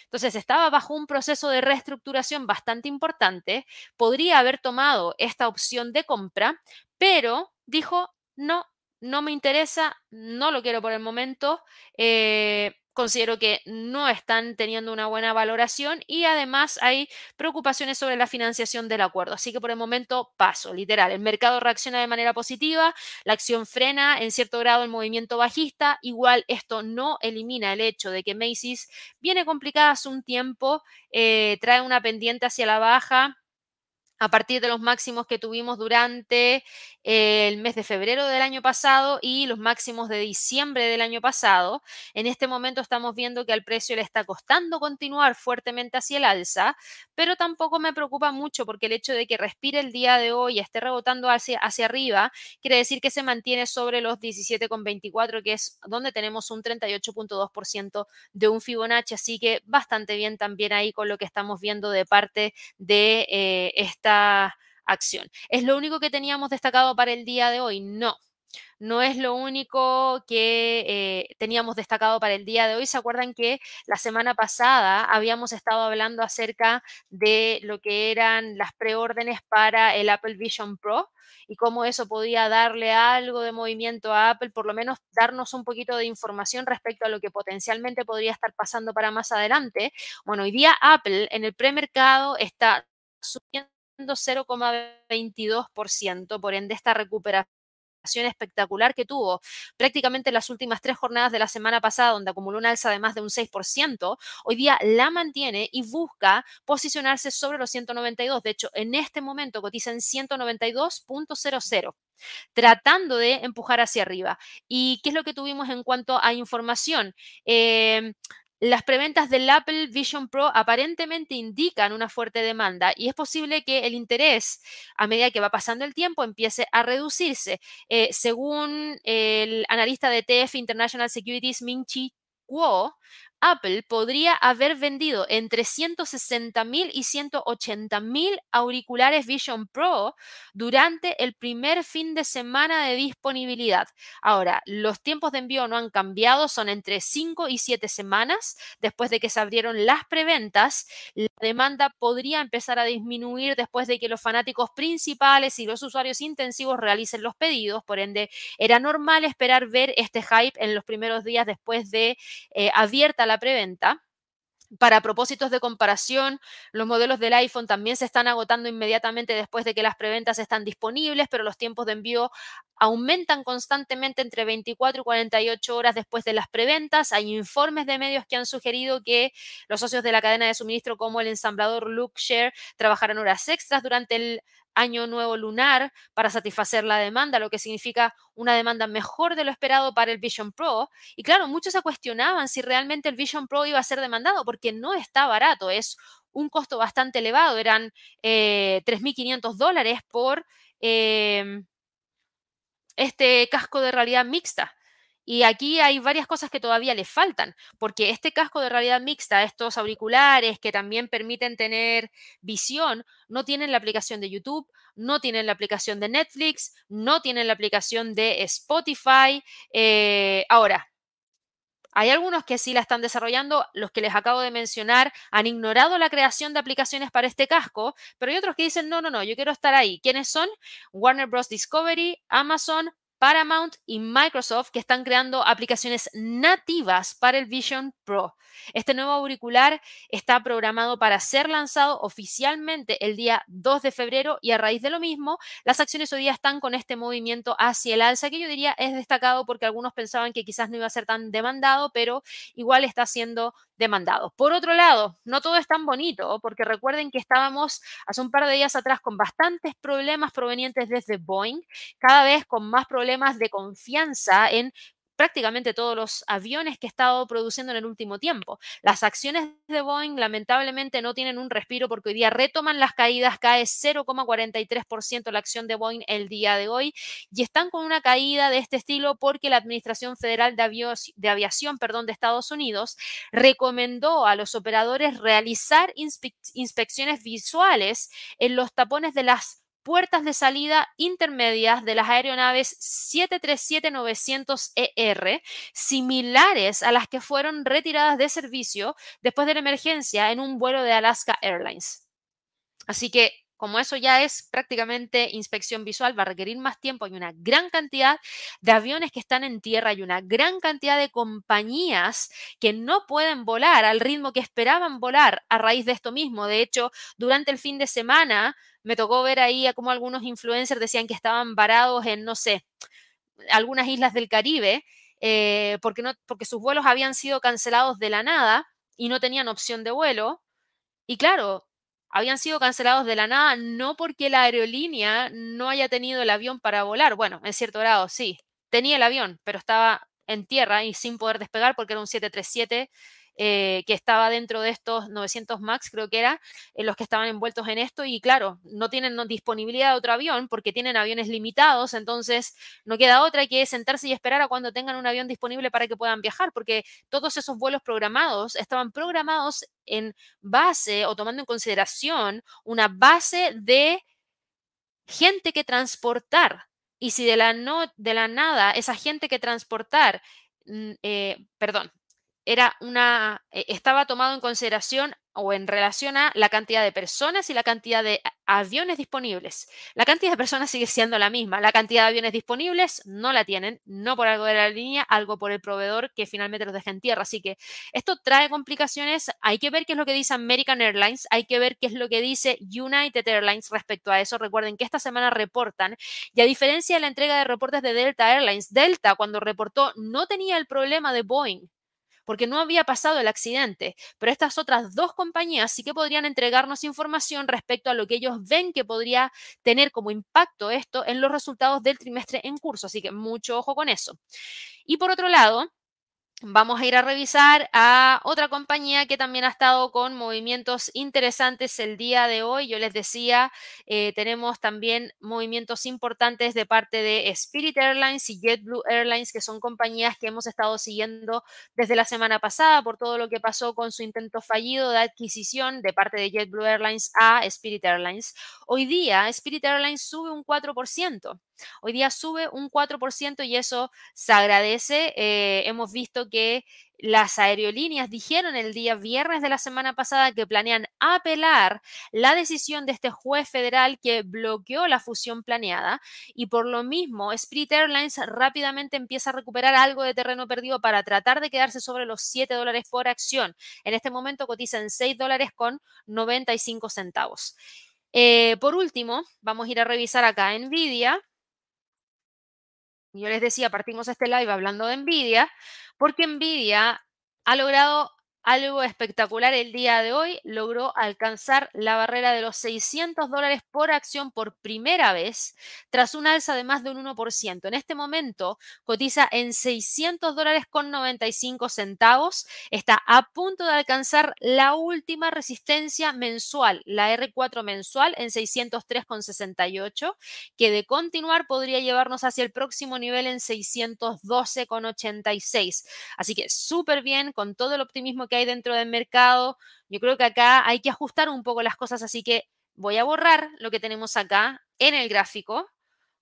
A: Entonces estaba bajo un proceso de reestructuración bastante importante, podría haber tomado esta opción de compra, pero dijo, no, no me interesa, no lo quiero por el momento. Eh, considero que no están teniendo una buena valoración y además hay preocupaciones sobre la financiación del acuerdo. Así que por el momento paso, literal. El mercado reacciona de manera positiva, la acción frena en cierto grado el movimiento bajista. Igual esto no elimina el hecho de que Macy's viene complicada hace un tiempo, eh, trae una pendiente hacia la baja a partir de los máximos que tuvimos durante el mes de febrero del año pasado y los máximos de diciembre del año pasado. En este momento estamos viendo que al precio le está costando continuar fuertemente hacia el alza, pero tampoco me preocupa mucho porque el hecho de que respire el día de hoy y esté rebotando hacia, hacia arriba quiere decir que se mantiene sobre los 17,24, que es donde tenemos un 38.2% de un Fibonacci, así que bastante bien también ahí con lo que estamos viendo de parte de eh, esta acción. ¿Es lo único que teníamos destacado para el día de hoy? No. No es lo único que eh, teníamos destacado para el día de hoy. ¿Se acuerdan que la semana pasada habíamos estado hablando acerca de lo que eran las preórdenes para el Apple Vision Pro y cómo eso podía darle algo de movimiento a Apple, por lo menos darnos un poquito de información respecto a lo que potencialmente podría estar pasando para más adelante? Bueno, hoy día Apple en el premercado está subiendo 0,22%, por ende esta recuperación espectacular que tuvo prácticamente las últimas tres jornadas de la semana pasada, donde acumuló un alza de más de un 6%, hoy día la mantiene y busca posicionarse sobre los 192. De hecho, en este momento cotiza en 192.00 tratando de empujar hacia arriba. ¿Y qué es lo que tuvimos en cuanto a información? Eh, las preventas del Apple Vision Pro aparentemente indican una fuerte demanda y es posible que el interés a medida que va pasando el tiempo empiece a reducirse. Eh, según el analista de TF International Securities, Ming Chi Kuo, Apple podría haber vendido entre 160 mil y 180 mil auriculares Vision Pro durante el primer fin de semana de disponibilidad. Ahora, los tiempos de envío no han cambiado, son entre 5 y 7 semanas. Después de que se abrieron las preventas, la demanda podría empezar a disminuir después de que los fanáticos principales y los usuarios intensivos realicen los pedidos. Por ende, era normal esperar ver este hype en los primeros días después de eh, abierta la preventa. Para propósitos de comparación, los modelos del iPhone también se están agotando inmediatamente después de que las preventas están disponibles, pero los tiempos de envío aumentan constantemente entre 24 y 48 horas después de las preventas. Hay informes de medios que han sugerido que los socios de la cadena de suministro como el ensamblador Lookshare trabajarán horas extras durante el año nuevo lunar para satisfacer la demanda, lo que significa una demanda mejor de lo esperado para el Vision Pro. Y claro, muchos se cuestionaban si realmente el Vision Pro iba a ser demandado porque no está barato, es un costo bastante elevado, eran 3.500 eh, dólares por em, este casco de realidad mixta. Y aquí hay varias cosas que todavía le faltan, porque este casco de realidad mixta, estos auriculares que también permiten tener visión, no tienen la aplicación de YouTube, no tienen la aplicación de Netflix, no tienen la aplicación de Spotify. Eh, ahora, hay algunos que sí la están desarrollando, los que les acabo de mencionar han ignorado la creación de aplicaciones para este casco, pero hay otros que dicen, no, no, no, yo quiero estar ahí. ¿Quiénes son? Warner Bros. Discovery, Amazon, Paramount y Microsoft que están creando aplicaciones nativas para el Vision Pro. Este nuevo auricular está programado para ser lanzado oficialmente el día 2 de febrero y a raíz de lo mismo, las acciones hoy día están con este movimiento hacia el alza que yo diría es destacado porque algunos pensaban que quizás no iba a ser tan demandado, pero igual está siendo demandado. Por otro lado, no todo es tan bonito porque recuerden que estábamos hace un par de días atrás con bastantes problemas provenientes desde Boeing, cada vez con más problemas de confianza en prácticamente todos los aviones que ha estado produciendo en el último tiempo. Las acciones de Boeing lamentablemente no tienen un respiro porque hoy día retoman las caídas, cae 0,43% la acción de Boeing el día de hoy y están con una caída de este estilo porque la Administración Federal de, Aviación perdón, de Estados Unidos recomendó a los operadores realizar inspecciones visuales en los tapones de las puertas de salida intermedias de las aeronaves 737-900ER, e similares a las que fueron retiradas de servicio después de la emergencia en un vuelo de Alaska Airlines. Así que como eso ya es prácticamente inspección visual, va a requerir más tiempo. Hay una gran cantidad de aviones que están en tierra, hay una gran cantidad de compañías que no pueden volar al ritmo que esperaban volar a raíz de esto mismo. De hecho, durante el fin de semana me tocó ver ahí a cómo algunos influencers decían que estaban varados en, no sé, algunas islas del Caribe, eh, porque, no, porque sus vuelos habían sido cancelados de la nada y no tenían opción de vuelo. Y claro, habían sido cancelados de la nada, no porque la aerolínea no haya tenido el avión para volar. Bueno, en cierto grado, sí, tenía el avión, pero estaba en tierra y sin poder despegar porque era un 737 eh, que estaba dentro de estos 900 MAX, creo que era, eh, los que estaban envueltos en esto. Y claro, no tienen disponibilidad de otro avión porque tienen aviones limitados, entonces no queda otra que sentarse y esperar a cuando tengan un avión disponible para que puedan viajar, porque todos esos vuelos programados estaban programados en base o tomando en consideración una base de gente que transportar. Y si de la, no, de la nada esa gente que transportar, mm, eh, perdón, era una, e, estaba tomado en consideración o en relación a la cantidad de personas y la cantidad de aviones disponibles. La cantidad de personas sigue siendo la misma. La cantidad de aviones disponibles no la tienen, no por algo de la línea, algo por el proveedor que finalmente los deja en tierra. Así que esto trae complicaciones. Hay que ver qué es lo que dice American Airlines, hay que ver qué es lo que dice United Airlines respecto a eso. Recuerden que esta semana reportan y a diferencia de la entrega de reportes de Delta Airlines, Delta cuando reportó no tenía el problema de Boeing porque no había pasado el accidente, pero estas otras dos compañías sí que podrían entregarnos información respecto a lo que ellos ven que podría tener como impacto esto en los resultados del trimestre en curso, así que mucho ojo con eso. Y por otro lado, Vamos a ir a revisar a otra compañía que también ha estado con movimientos interesantes el día de hoy. Yo les decía, eh, tenemos también movimientos importantes de parte de Spirit Airlines y JetBlue Airlines, que son compañías que hemos estado siguiendo desde la semana pasada por todo lo que pasó con su intento fallido de adquisición de parte de JetBlue Airlines a Spirit Airlines. Hoy día, Spirit Airlines sube un 4%. Hoy día sube un 4% y eso se agradece. Eh, hemos visto que las aerolíneas dijeron el día viernes de la semana pasada que planean apelar la decisión de este juez federal que bloqueó la fusión planeada y por lo mismo Spirit Airlines rápidamente empieza a recuperar algo de terreno perdido para tratar de quedarse sobre los 7 dólares por acción. En este momento cotiza en 6 dólares con 95 centavos. Eh, por último, vamos a ir a revisar acá Nvidia. Yo les decía, partimos este live hablando de Nvidia, porque Nvidia ha logrado algo espectacular el día de hoy, logró alcanzar la barrera de los 600 dólares por acción por primera vez tras un alza de más de un 1%. En este momento cotiza en 600 dólares con 95 centavos. Está a punto de alcanzar la última resistencia mensual, la R4 mensual en 603,68, que de continuar podría llevarnos hacia el próximo nivel en 612,86. Así que súper bien con todo el optimismo que hay dentro del mercado. Yo creo que acá hay que ajustar un poco las cosas, así que voy a borrar lo que tenemos acá en el gráfico.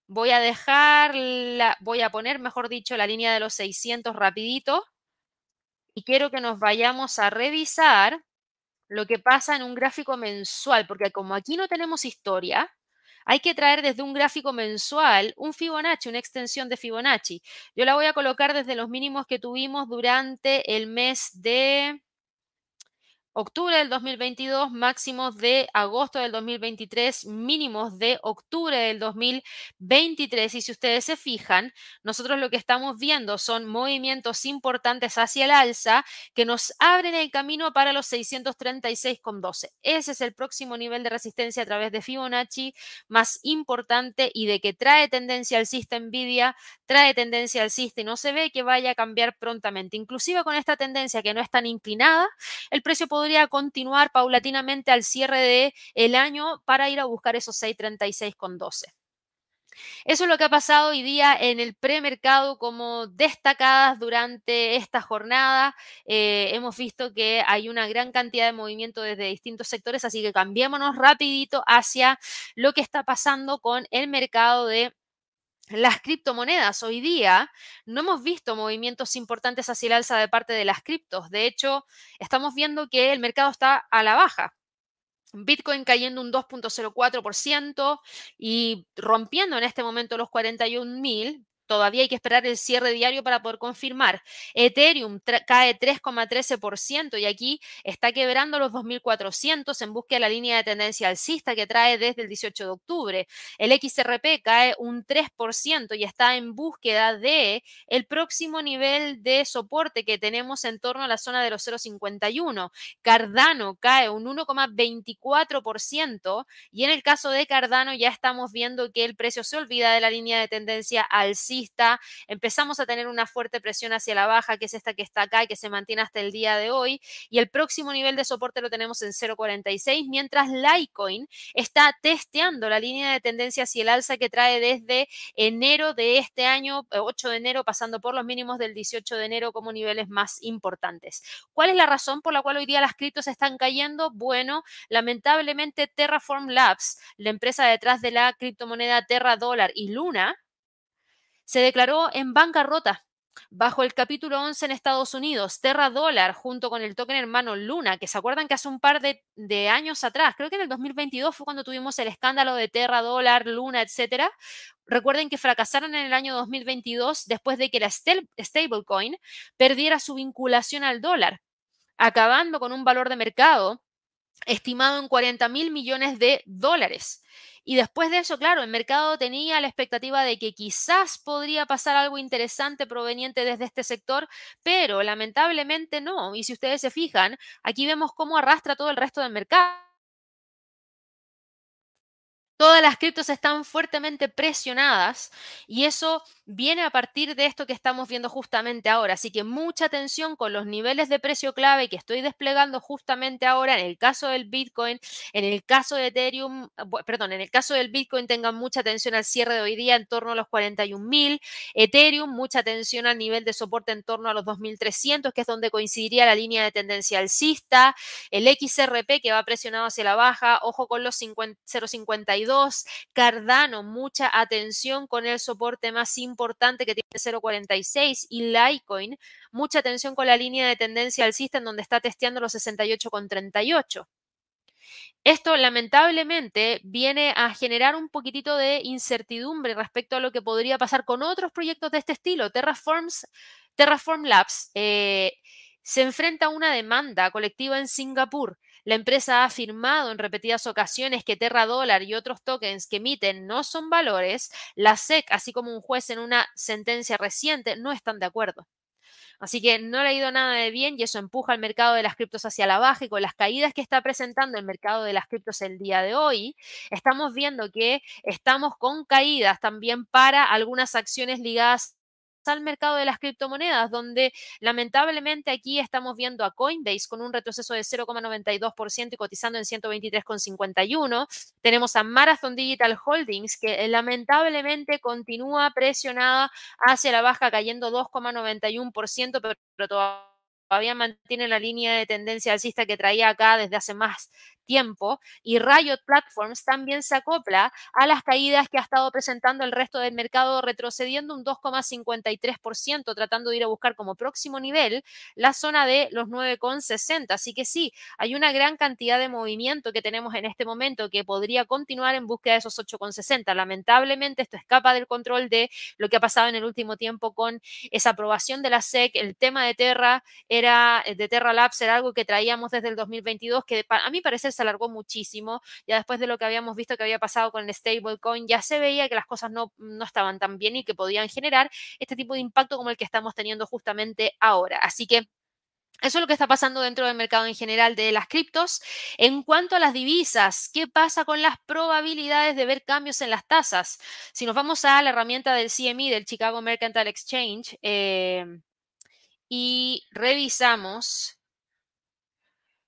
A: Voy a dejar, la, voy a poner, mejor dicho, la línea de los 600 rapidito. Y quiero que nos vayamos a revisar lo que pasa en un gráfico mensual, porque como aquí no tenemos historia, hay que traer desde un gráfico mensual un Fibonacci, una extensión de Fibonacci. Yo la voy a colocar desde los mínimos que tuvimos durante el mes de octubre del 2022, máximos de agosto del 2023, mínimos de octubre del 2023. Y si ustedes se fijan, nosotros lo que estamos viendo son movimientos importantes hacia el alza que nos abren el camino para los 636,12. Ese es el próximo nivel de resistencia a través de Fibonacci más importante y de que trae tendencia alcista Nvidia, trae tendencia alcista y no se ve que vaya a cambiar prontamente. Inclusive con esta tendencia que no es tan inclinada, el precio podría continuar paulatinamente al cierre del el año para ir a buscar esos 636,12. Eso es lo que ha pasado hoy día en el premercado como destacadas durante esta jornada. Eh, hemos visto que hay una gran cantidad de movimiento desde distintos sectores, así que cambiémonos rapidito hacia lo que está pasando con el mercado de las criptomonedas. Hoy día no hemos visto movimientos importantes hacia el alza de parte de las criptos. De hecho, estamos viendo que el mercado está a la baja. Bitcoin cayendo un 2.04% y rompiendo en este momento los 41 mil, Todavía hay que esperar el cierre diario para poder confirmar. Ethereum cae 3,13% y aquí está quebrando los 2.400 en búsqueda de la línea de tendencia alcista que trae desde el 18 de octubre. El XRP cae un 3% y está en búsqueda de el próximo nivel de soporte que tenemos en torno a la zona de los 0,51. Cardano cae un 1,24% y en el caso de Cardano ya estamos viendo que el precio se olvida de la línea de tendencia alcista empezamos a tener una fuerte presión hacia la baja, que es esta que está acá y que se mantiene hasta el día de hoy, y el próximo nivel de soporte lo tenemos en 0.46, mientras Litecoin está testeando la línea de tendencia hacia el alza que trae desde enero de este año, 8 eh, de enero, pasando por los mínimos del 18 de enero como niveles más importantes. ¿Cuál es la razón por la cual hoy día las criptos están cayendo? Bueno, lamentablemente Terraform Labs, la empresa detrás de la criptomoneda Terra Dólar y Luna, se declaró en bancarrota bajo el capítulo 11 en Estados Unidos, Terra Dólar, junto con el token hermano Luna, que se acuerdan que hace un par de, años atrás, creo que en el 2022 fue cuando tuvimos el escándalo de Terra Dólar, Luna, etcétera. Recuerden que fracasaron en el año 2022 después de que la stablecoin perdiera su vinculación al dólar, acabando con un valor de mercado estimado en 40 mil millones de dólares. Y después de eso, claro, el mercado tenía la expectativa de que quizás podría pasar algo interesante proveniente desde este sector, pero lamentablemente no. Y si ustedes se fijan, aquí vemos cómo arrastra todo el resto del mercado. Todas las criptos están fuertemente presionadas y eso viene a partir de esto que estamos viendo justamente ahora. Así que mucha atención con los niveles de precio clave que estoy desplegando justamente ahora en el caso del Bitcoin, en el caso de Ethereum, perdón, en el caso del Bitcoin tengan mucha atención al cierre de hoy día en torno a los 41 mil, Ethereum mucha atención al nivel de soporte en torno a los 2300, que es donde coincidiría la línea de tendencia alcista, el XRP que va presionado hacia la baja, ojo con los 0.52, Cardano, mucha atención con el soporte más importante que tiene 0.46 y Litecoin, mucha atención con la línea de tendencia alcista en donde está testeando los 68,38. Esto lamentablemente viene a generar un poquitito de incertidumbre respecto a lo que podría pasar con otros proyectos de este estilo. Terraforms, Terraform Labs eh, se enfrenta a una demanda colectiva en Singapur la empresa ha afirmado en repetidas ocasiones que Terra Dólar y otros tokens que emiten no son valores. La SEC, así como un juez en una sentencia reciente, no están de acuerdo. Así que no le ha ido nada de bien y eso empuja al mercado de las criptos hacia la baja y con las caídas que está presentando el mercado de las criptos el día de hoy, estamos viendo que estamos con caídas también para algunas acciones ligadas al mercado de las criptomonedas, donde lamentablemente aquí estamos viendo a Coinbase con un retroceso de 0,92% y cotizando en 123,51. Tenemos a Marathon Digital Holdings, que lamentablemente continúa presionada hacia la baja, cayendo 2,91%, pero todavía mantiene la línea de tendencia alcista que traía acá desde hace más tiempo y Riot Platforms también se acopla a las caídas que ha estado presentando el resto del mercado, retrocediendo un 2,53%, tratando de ir a buscar como próximo nivel la zona de los 9,60. Así que sí, hay una gran cantidad de movimiento que tenemos en este momento que podría continuar en búsqueda de esos 8,60. Lamentablemente esto escapa del control de lo que ha pasado en el último tiempo con esa aprobación de la SEC. El tema de Terra era de Terra Labs era algo que traíamos desde el 2022 que a mi parecer se alargó muchísimo. Ya después de lo que habíamos visto que había pasado con el stablecoin, ya se veía que las cosas no, no estaban tan bien y que podían generar este tipo de impacto como el que estamos teniendo justamente ahora. Así que eso es lo que está pasando dentro del mercado en general de las criptos. En cuanto a las divisas, ¿qué pasa con las probabilidades de ver cambios en las tasas? Si nos vamos a la herramienta del CME, del Chicago Mercantile Exchange, eh, y revisamos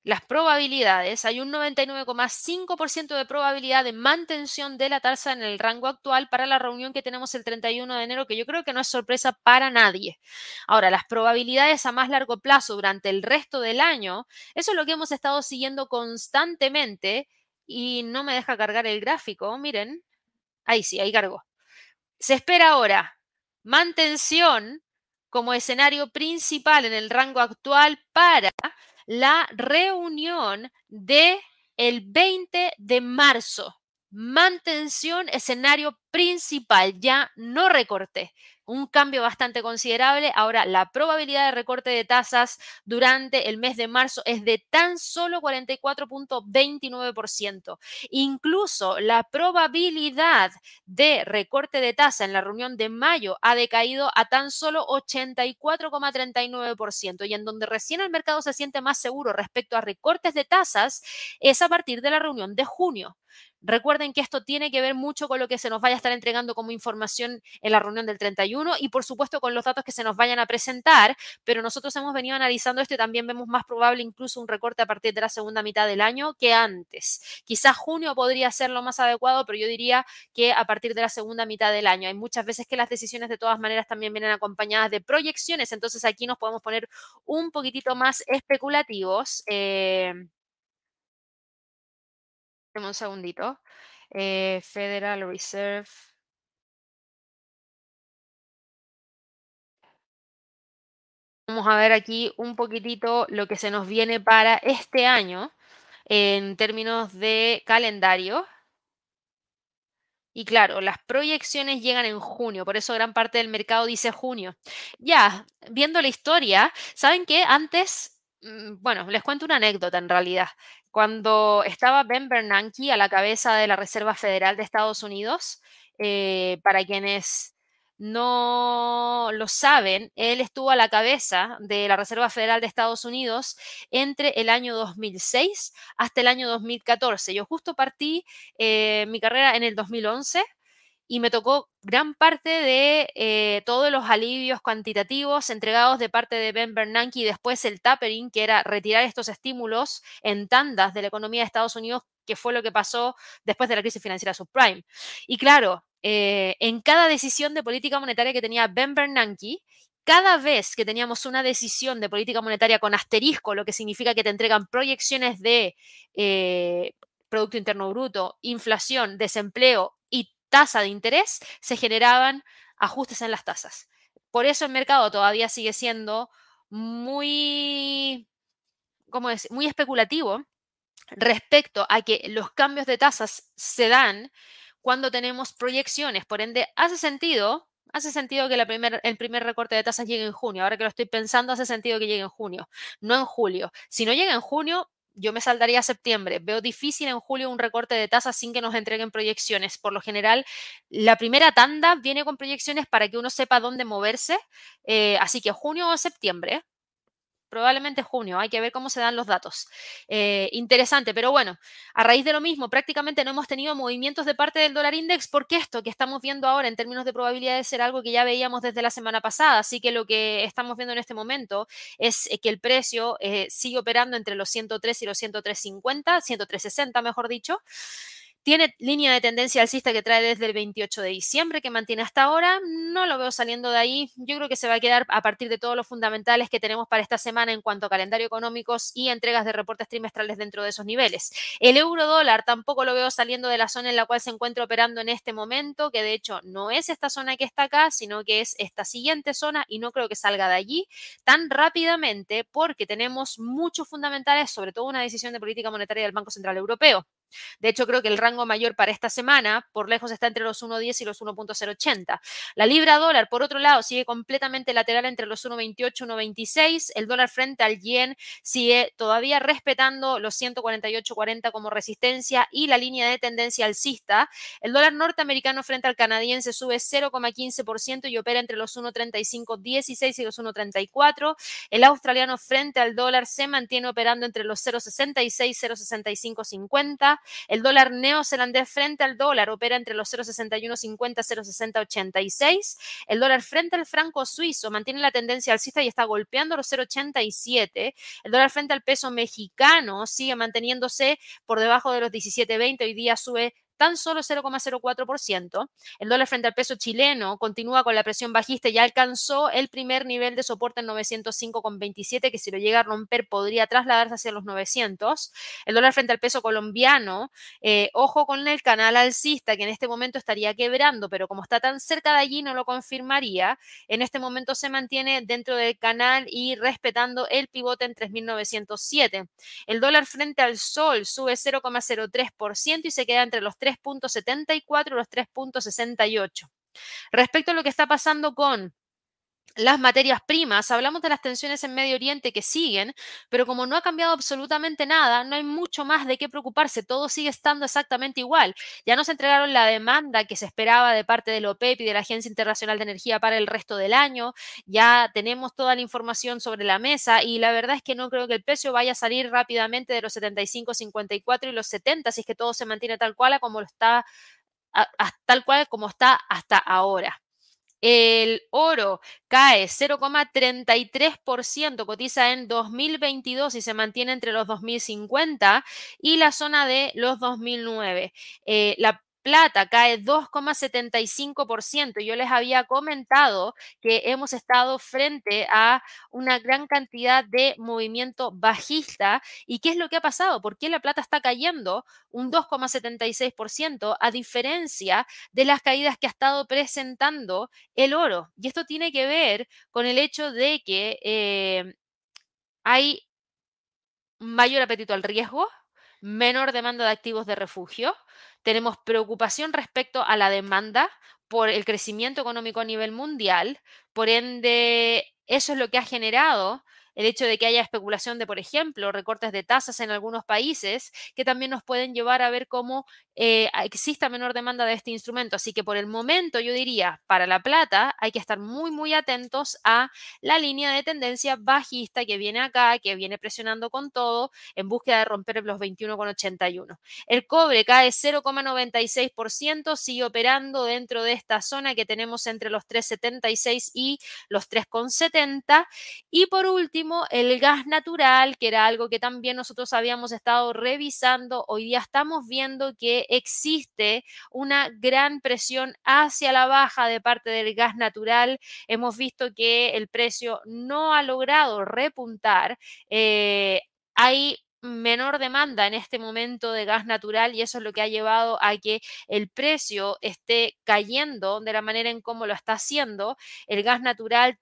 A: las probabilidades, hay un 99,5% de probabilidad de mantención de la tasa en el rango actual para la reunión que tenemos el 31 de enero, que yo creo que no es sorpresa para nadie. Ahora, las probabilidades a más largo plazo durante el resto del año, eso es lo que hemos estado siguiendo constantemente y no me deja cargar el gráfico. Miren, ahí sí, ahí cargo. Se espera ahora mantención como escenario principal en el rango actual para la reunión de el 20 de marzo. Mantención, escenario principal, ya no recorte un cambio bastante considerable. Ahora, la probabilidad de recorte de tasas durante el mes de marzo es de tan solo 44.29%. Incluso la probabilidad de recorte de tasa en la reunión de mayo ha decaído a tan solo 84,39%. Y en donde recién el mercado se siente más seguro respecto a recortes de tasas es a partir de la reunión de junio. Recuerden que esto tiene que ver mucho con lo que se nos vaya a estar entregando como información en la reunión del 31 y por supuesto con los datos que se nos vayan a presentar, pero nosotros hemos venido analizando esto y también vemos más probable incluso un recorte a partir de la segunda mitad del año que antes. Quizás junio podría ser lo más adecuado, pero yo diría que a partir de la segunda mitad del año. Hay muchas veces que las decisiones de todas maneras también vienen acompañadas de proyecciones, entonces aquí nos podemos poner un poquitito más especulativos. Eh, un segundito. Eh, Federal Reserve. Vamos a ver aquí un poquitito lo que se nos viene para este año en términos de calendario. Y claro, las proyecciones llegan en junio, por eso gran parte del mercado dice junio. Ya, viendo la historia, ¿saben qué? Antes, mm, bueno, les cuento una anécdota en realidad. Cuando estaba Ben Bernanke a la cabeza de la Reserva Federal de Estados Unidos, eh, para quienes no lo saben, él estuvo a la cabeza de la Reserva Federal de Estados Unidos entre el año 2006 hasta el año 2014. Yo justo partí eh, mi carrera en el 2011 y me tocó gran parte de eh, todos los alivios cuantitativos entregados de parte de Ben Bernanke y después el tapering, que era retirar estos estímulos en tandas de la economía de Estados Unidos, que fue lo que pasó después de la crisis financiera subprime. Y claro, eh, en cada decisión de política monetaria que tenía Ben Bernanke, cada vez que teníamos una decisión de política monetaria con asterisco, lo que significa que te entregan proyecciones de eh, Producto Interno Bruto, inflación, desempleo tasa de interés, se generaban ajustes en las tasas. Por eso el mercado todavía sigue siendo muy, ¿cómo es? muy especulativo respecto a que los cambios de tasas se dan cuando tenemos proyecciones. Por ende, hace sentido, hace sentido que la el primer recorte de tasas llegue en junio. Ahora que lo estoy pensando, hace sentido que llegue en junio, no en julio. Si no llega en junio, yo me saldaría a septiembre. Veo difícil en julio un recorte de tasas sin que nos entreguen proyecciones. Por lo general, la primera tanda viene con proyecciones para que uno sepa dónde moverse. Eh, así que junio o septiembre probablemente junio, hay que ver cómo se dan los datos. Eh, interesante, pero bueno, a raíz de lo mismo, prácticamente no hemos tenido movimientos de parte del dólar index porque esto que estamos viendo ahora en términos de probabilidad de ser algo que ya veíamos desde la semana pasada, así que lo que estamos viendo en este momento es eh, que el precio eh, sigue operando entre los 103 y los 103.50, 103.60 mejor dicho. Tiene línea de tendencia alcista que trae desde el 28 de diciembre, que mantiene hasta ahora. No lo veo saliendo de ahí. Yo creo que se va a quedar a partir de todos los fundamentales que tenemos para esta semana en cuanto a calendario económicos y entregas de reportes trimestrales dentro de esos niveles. El euro dólar tampoco lo veo saliendo de la zona en la cual se encuentra operando en este momento, que de hecho no es esta zona que está acá, sino que es esta siguiente zona y no creo que salga de allí tan rápidamente porque tenemos muchos fundamentales, sobre todo una decisión de política monetaria del Banco Central Europeo. De hecho, creo que el rango mayor para esta semana, por lejos, está entre los 1.10 y los 1.080. La libra dólar, por otro lado, sigue completamente lateral entre los 1.28 y 1.26. El dólar frente al yen sigue todavía respetando los 148.40 como resistencia y la línea de tendencia alcista. El dólar norteamericano frente al canadiense sube 0,15% y opera entre los 1.35.16 y los 1.34. El australiano frente al dólar se mantiene operando entre los 0.66 y 0.6550. El dólar neozelandés frente al dólar opera entre los 0,6150 y 0,6086. El dólar frente al franco suizo mantiene la tendencia alcista y está golpeando los 0,87. El dólar frente al peso mexicano sigue manteniéndose por debajo de los 17.20. Hoy día sube tan solo 0,04%. El dólar frente al peso chileno continúa con la presión bajista y ya alcanzó el primer nivel de soporte en 905,27, que si lo llega a romper podría trasladarse hacia los 900. El dólar frente al peso colombiano, eh, ojo con el canal alcista, que en este momento estaría quebrando, pero como está tan cerca de allí no lo confirmaría. En este momento se mantiene dentro del canal y respetando el pivote en 3.907. El dólar frente al sol sube 0,03% y se queda entre los 3 3.74 y los 3.68. Respecto a lo que está pasando con las materias primas, hablamos de las tensiones en Medio Oriente que siguen, pero como no ha cambiado absolutamente nada, no hay mucho más de qué preocuparse, todo sigue estando exactamente igual. Ya nos entregaron la demanda que se esperaba de parte del OPEP y de la Agencia Internacional de Energía para el resto del año, ya tenemos toda la información sobre la mesa y la verdad es que no creo que el precio vaya a salir rápidamente de los 75, 54 y los 70, si es que todo se mantiene tal cual como está, tal cual como está hasta ahora. El oro cae 0,33%, cotiza en 2022 y se mantiene entre los 2050 y la zona de los 2009. Eh, la plata cae 2,75%. Yo les había comentado que hemos estado frente a una gran cantidad de movimiento bajista. ¿Y qué es lo que ha pasado? ¿Por qué la plata está cayendo un 2,76% a diferencia de las caídas que ha estado presentando el oro? Y esto tiene que ver con el hecho de que eh, hay mayor apetito al riesgo, menor demanda de activos de refugio, tenemos preocupación respecto a la demanda por el crecimiento económico a nivel mundial, por ende, eso es lo que ha generado el hecho de que haya especulación de, por ejemplo, recortes de tasas en algunos países, que también nos pueden llevar a ver cómo eh, exista menor demanda de este instrumento. Así que por el momento yo diría, para la plata hay que estar muy, muy atentos a la línea de tendencia bajista que viene acá, que viene presionando con todo en búsqueda de romper los 21,81. El cobre cae 0,96%, sigue operando dentro de esta zona que tenemos entre los 3,76 y los 3,70. Y por último, el gas natural, que era algo que también nosotros habíamos estado revisando, hoy día estamos viendo que existe una gran presión hacia la baja de parte del gas natural. Hemos visto que el precio no ha logrado repuntar. Eh, hay menor demanda en este momento de gas natural y eso es lo que ha llevado a que el precio esté cayendo de la manera en cómo lo está haciendo. El gas natural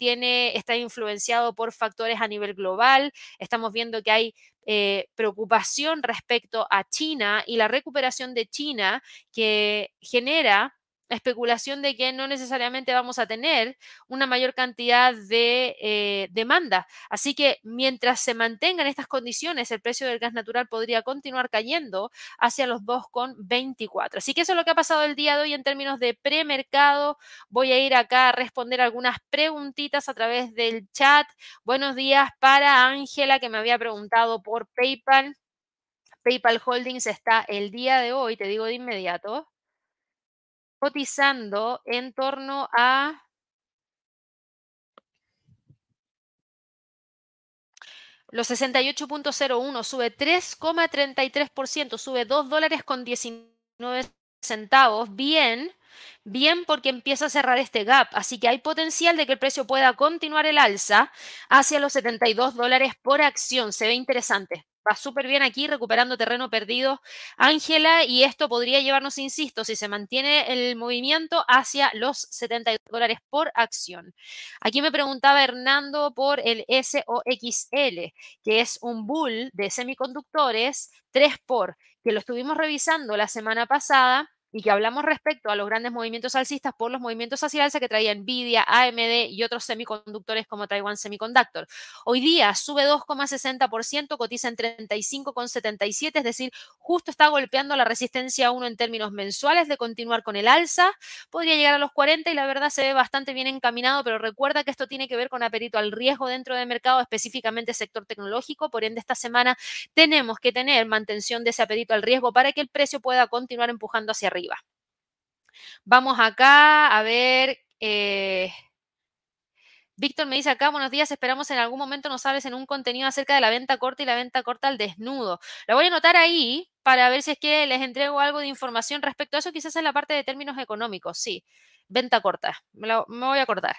A: está influenciado por factores a nivel global. Estamos viendo que hay eh, preocupación respecto a China y la recuperación de China que genera especulación de que no necesariamente vamos a tener una mayor cantidad de eh, demanda. Así que mientras se mantengan estas condiciones, el precio del gas natural podría continuar cayendo hacia los 2,24. Así que eso es lo que ha pasado el día de hoy en términos de premercado. Voy a ir acá a responder algunas preguntitas a través del chat. Buenos días para Ángela que me había preguntado por PayPal. PayPal Holdings está el día de hoy, te digo de inmediato, cotizando en torno a los 68.01, sube 3,33%, sube 2 dólares con 19 centavos, bien, bien porque empieza a cerrar este gap. Así que hay potencial de que el precio pueda continuar el alza hacia los 72 dólares por acción. Se ve interesante. Va súper bien aquí, recuperando terreno perdido Ángela, y esto podría llevarnos, insisto, si se mantiene el movimiento hacia los 72 dólares por acción. Aquí me preguntaba Hernando por el SOXL, que es un bull de semiconductores 3 por, que lo estuvimos revisando la semana pasada y que hablamos respecto a los grandes movimientos alcistas por los movimientos hacia alza que traía Nvidia, AMD y otros semiconductores como Taiwan Semiconductor. Hoy día sube 2,60%, cotiza en 35,77, es decir, justo está golpeando la resistencia 1 en términos mensuales de continuar con el alza. Podría llegar a los 40 y la verdad se ve bastante bien encaminado, pero recuerda que esto tiene que ver con apetito al riesgo dentro del mercado, específicamente sector tecnológico. Por ende, esta semana tenemos que tener mantención de ese apetito al riesgo para que el precio pueda continuar empujando hacia arriba. Vamos acá a ver. Eh, Víctor me dice acá, buenos días, esperamos en algún momento nos hables en un contenido acerca de la venta corta y la venta corta al desnudo. Lo voy a anotar ahí para ver si es que les entrego algo de información respecto a eso, quizás en la parte de términos económicos, sí. Venta corta, me, me voy a acordar.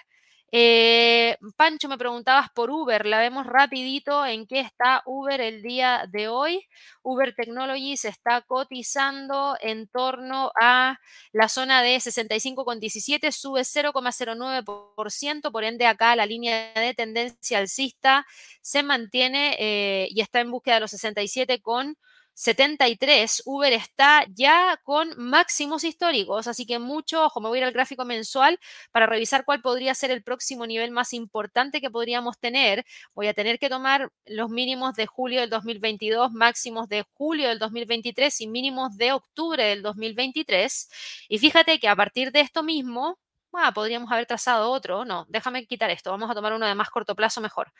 A: Eh, Pancho, me preguntabas por Uber, la vemos rapidito en qué está Uber el día de hoy. Uber Technologies está cotizando en torno a la zona de 65,17, sube 0,09%, por ende acá la línea de tendencia alcista se mantiene eh, y está en búsqueda de los 67 con 73, Uber está ya con máximos históricos, así que mucho ojo, me voy a ir al gráfico mensual para revisar cuál podría ser el próximo nivel más importante que podríamos tener. Voy a tener que tomar los mínimos de julio del 2022, máximos de julio del 2023 y mínimos de octubre del 2023. Y fíjate que a partir de esto mismo, ah, podríamos haber trazado otro. No, déjame quitar esto. Vamos a tomar uno de más corto plazo mejor.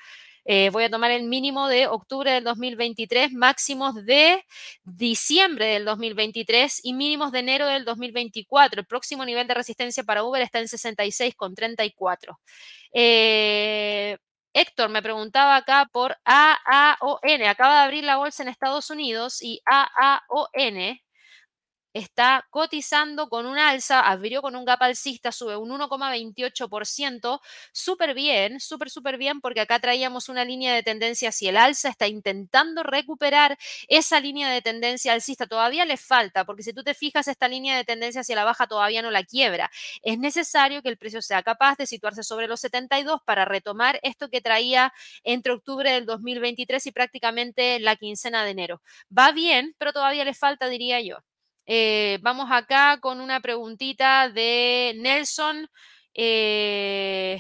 A: Eh, voy a tomar el mínimo de octubre del 2023, máximos de diciembre del 2023 y mínimos de enero del 2024. El próximo nivel de resistencia para Uber está en 66,34. Eh, Héctor me preguntaba acá por AAON. Acaba de abrir la bolsa en Estados Unidos y AAON está cotizando con un alza, abrió con un gap alcista, sube un 1,28%, súper bien, súper, súper bien, porque acá traíamos una línea de tendencia hacia el alza, está intentando recuperar esa línea de tendencia alcista, todavía le falta, porque si tú te fijas, esta línea de tendencia hacia la baja todavía no la quiebra. Es necesario que el precio sea capaz de situarse sobre los 72 para retomar esto que traía entre octubre del 2023 y prácticamente la quincena de enero. Va bien, pero todavía le falta, diría yo. Eh, vamos acá con una preguntita de Nelson. Eh,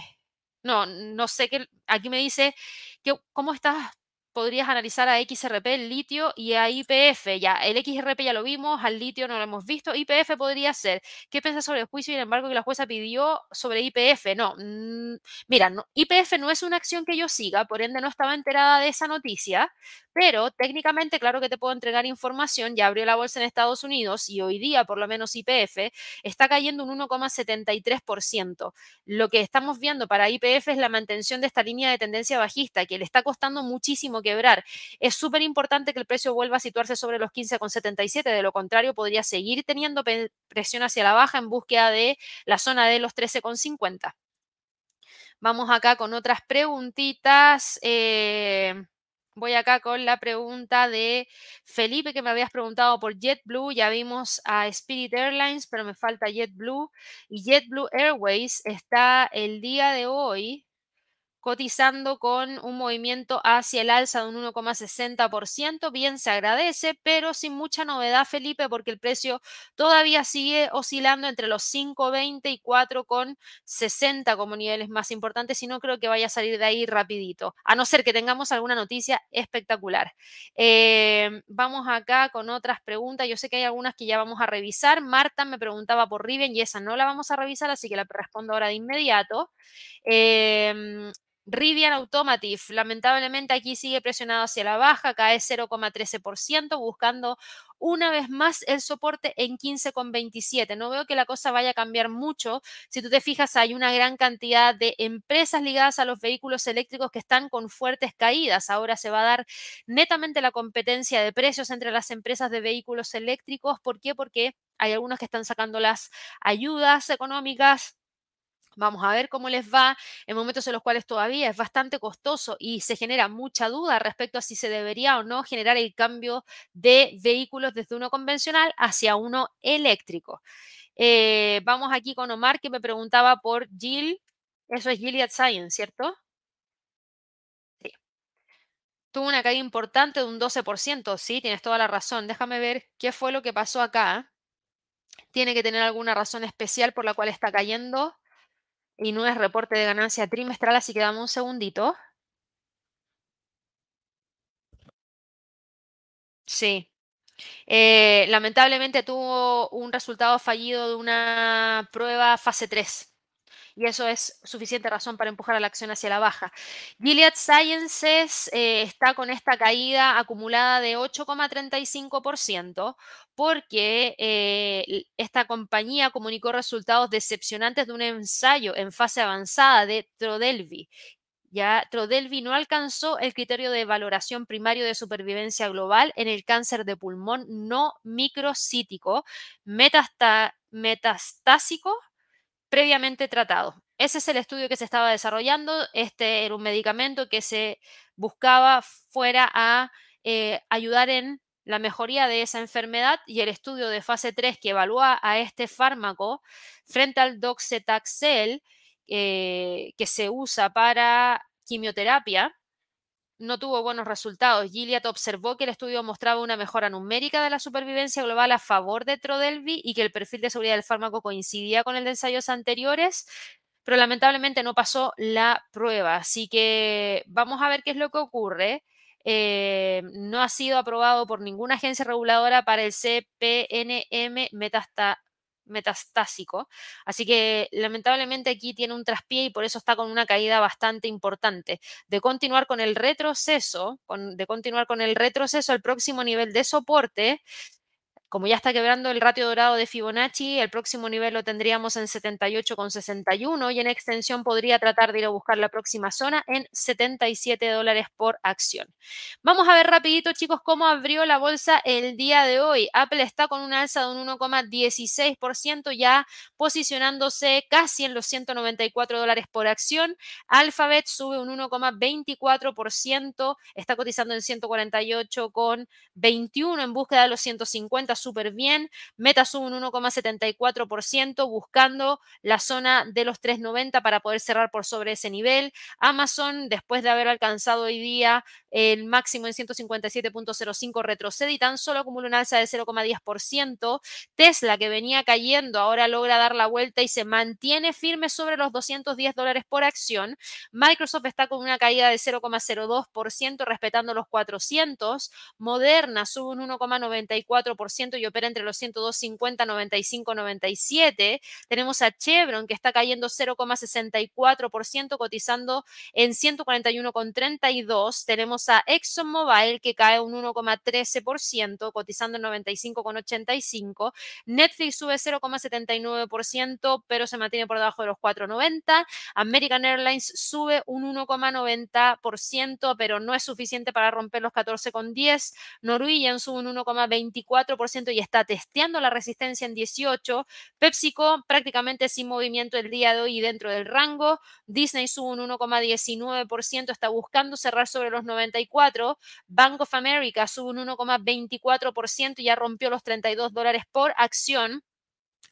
A: no, no sé qué. Aquí me dice que cómo estás podrías analizar a XRP, el litio y a IPF. Ya, el XRP ya lo vimos, al litio no lo hemos visto. IPF podría ser. ¿Qué piensas sobre el juicio y el embargo que la jueza pidió sobre IPF? No, mm, mira, no, IPF no es una acción que yo siga, por ende no estaba enterada de esa noticia, pero técnicamente, claro que te puedo entregar información. Ya abrió la bolsa en Estados Unidos y hoy día, por lo menos IPF, está cayendo un 1,73%. Lo que estamos viendo para IPF es la mantención de esta línea de tendencia bajista, que le está costando muchísimo quebrar. Es súper importante que el precio vuelva a situarse sobre los 15,77, de lo contrario podría seguir teniendo presión hacia la baja en búsqueda de la zona de los 13,50. Vamos acá con otras preguntitas. Eh, voy acá con la pregunta de Felipe que me habías preguntado por JetBlue. Ya vimos a Spirit Airlines, pero me falta JetBlue. Y JetBlue Airways está el día de hoy cotizando con un movimiento hacia el alza de un 1,60%. Bien, se agradece, pero sin mucha novedad, Felipe, porque el precio todavía sigue oscilando entre los 5,20 y 4,60 como niveles más importantes y no creo que vaya a salir de ahí rapidito, a no ser que tengamos alguna noticia espectacular. Eh, vamos acá con otras preguntas. Yo sé que hay algunas que ya vamos a revisar. Marta me preguntaba por Riven y esa no la vamos a revisar, así que la respondo ahora de inmediato. Eh, Rivian Automotive, lamentablemente aquí sigue presionado hacia la baja, cae 0,13%, buscando una vez más el soporte en 15,27. No veo que la cosa vaya a cambiar mucho. Si tú te fijas, hay una gran cantidad de empresas ligadas a los vehículos eléctricos que están con fuertes caídas. Ahora se va a dar netamente la competencia de precios entre las empresas de vehículos eléctricos. ¿Por qué? Porque hay algunos que están sacando las ayudas económicas Vamos a ver cómo les va en momentos en los cuales todavía es bastante costoso y se genera mucha duda respecto a si se debería o no generar el cambio de vehículos desde uno convencional hacia uno eléctrico. Eh, vamos aquí con Omar que me preguntaba por Jill. Eso es Gilead Science, ¿cierto? Sí. Tuvo una caída importante de un 12%, sí, tienes toda la razón. Déjame ver qué fue lo que pasó acá. Tiene que tener alguna razón especial por la cual está cayendo y no es reporte de ganancia trimestral, así que dame un segundito. Sí. Eh, lamentablemente tuvo un resultado fallido de una prueba fase 3 y eso es suficiente razón para empujar a la acción hacia la baja. Gilead Sciences eh, está con esta caída acumulada de 8,35% porque eh, esta compañía comunicó resultados decepcionantes de un ensayo en fase avanzada de Trodelvy. Ya Trodelvy no alcanzó el criterio de valoración primario de supervivencia global en el cáncer de pulmón no microcítico metastásico previamente tratado. Ese es el estudio que se estaba desarrollando. Este era un medicamento que se buscaba fuera a eh, ayudar en la mejoría de esa enfermedad y el estudio de fase 3 que evalúa a este fármaco frente al doxetaxel eh, que se usa para quimioterapia no tuvo buenos resultados. Gilead observó que el estudio mostraba una mejora numérica de la supervivencia global a favor de Trodelvy y que el perfil de seguridad del fármaco coincidía con el de ensayos anteriores, pero lamentablemente no pasó la prueba. Así que vamos a ver qué es lo que ocurre. Eh, no ha sido aprobado por ninguna agencia reguladora para el CPNM metasta metastásico. Así que lamentablemente aquí tiene un traspié y por eso está con una caída bastante importante. De continuar con el retroceso, de continuar con el retroceso, el próximo nivel de soporte como ya está quebrando el ratio dorado de Fibonacci, el próximo nivel lo tendríamos en 78,61 y en extensión podría tratar de ir a buscar la próxima zona en 77 dólares por acción. Vamos a ver rapidito, chicos, cómo abrió la bolsa el día de hoy. Apple está con una alza de un 1,16%, ya posicionándose casi en los 194 dólares por acción. Alphabet sube un 1,24%, está cotizando en 148,21 en búsqueda de los 150 súper bien. Meta sube un 1,74% buscando la zona de los 3,90 para poder cerrar por sobre ese nivel. Amazon, después de haber alcanzado hoy día el máximo en 157.05, retrocede y tan solo acumula una alza de 0,10%. Tesla, que venía cayendo, ahora logra dar la vuelta y se mantiene firme sobre los 210 dólares por acción. Microsoft está con una caída de 0,02%, respetando los 400. Moderna sube un 1,94% y opera entre los 102.50, 95, 97. Tenemos a Chevron que está cayendo 0,64%, cotizando en 141,32. Tenemos a ExxonMobil que cae un 1,13%, cotizando en 95,85. Netflix sube 0,79%, pero se mantiene por debajo de los 4,90. American Airlines sube un 1,90%, pero no es suficiente para romper los 14,10. Norwegian sube un 1,24% y está testeando la resistencia en 18. PepsiCo prácticamente sin movimiento el día de hoy y dentro del rango. Disney sube un 1,19%, está buscando cerrar sobre los 94. Bank of America sube un 1,24% y ya rompió los 32 dólares por acción.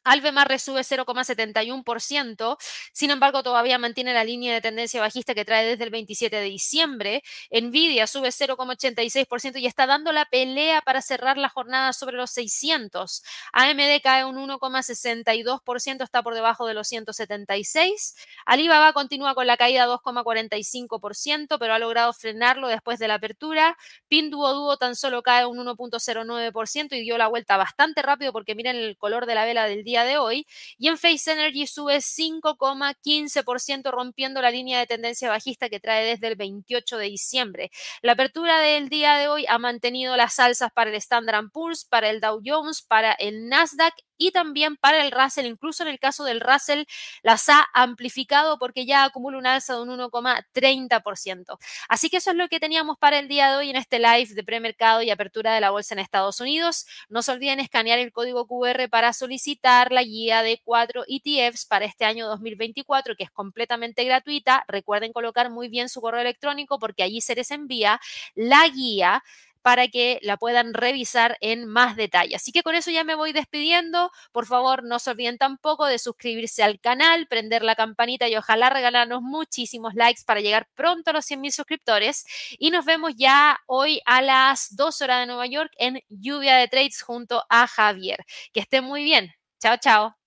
A: Albemarle sube 0,71%, sin embargo todavía mantiene la línea de tendencia bajista que trae desde el 27 de diciembre. Nvidia sube 0,86% y está dando la pelea para cerrar la jornada sobre los 600. AMD cae un 1,62%, está por debajo de los 176. Alibaba continúa con la caída 2,45%, pero ha logrado frenarlo después de la apertura. Pinduoduo tan solo cae un 1,09% y dio la vuelta bastante rápido porque miren el color de la vela del día día de hoy. Y en Face Energy sube 5,15%, rompiendo la línea de tendencia bajista que trae desde el 28 de diciembre. La apertura del día de hoy ha mantenido las alzas para el Standard Poor's, para el Dow Jones, para el Nasdaq y también para el Russell. Incluso en el caso del Russell las ha amplificado porque ya acumula un alza de un 1,30%. Así que eso es lo que teníamos para el día de hoy en este live de premercado y apertura de la bolsa en Estados Unidos. No se olviden escanear el código QR para solicitar la guía de cuatro ETFs para este año 2024, que es completamente gratuita. Recuerden colocar muy bien su correo electrónico porque allí se les envía la guía para que la puedan revisar en más detalle. Así que con eso ya me voy despidiendo. Por favor, no se olviden tampoco de suscribirse al canal, prender la campanita y ojalá regalarnos muchísimos likes para llegar pronto a los 100.000 suscriptores. Y nos vemos ya hoy a las 2 horas de Nueva York en Lluvia de Trades junto a Javier. Que estén muy bien. Chao, chao.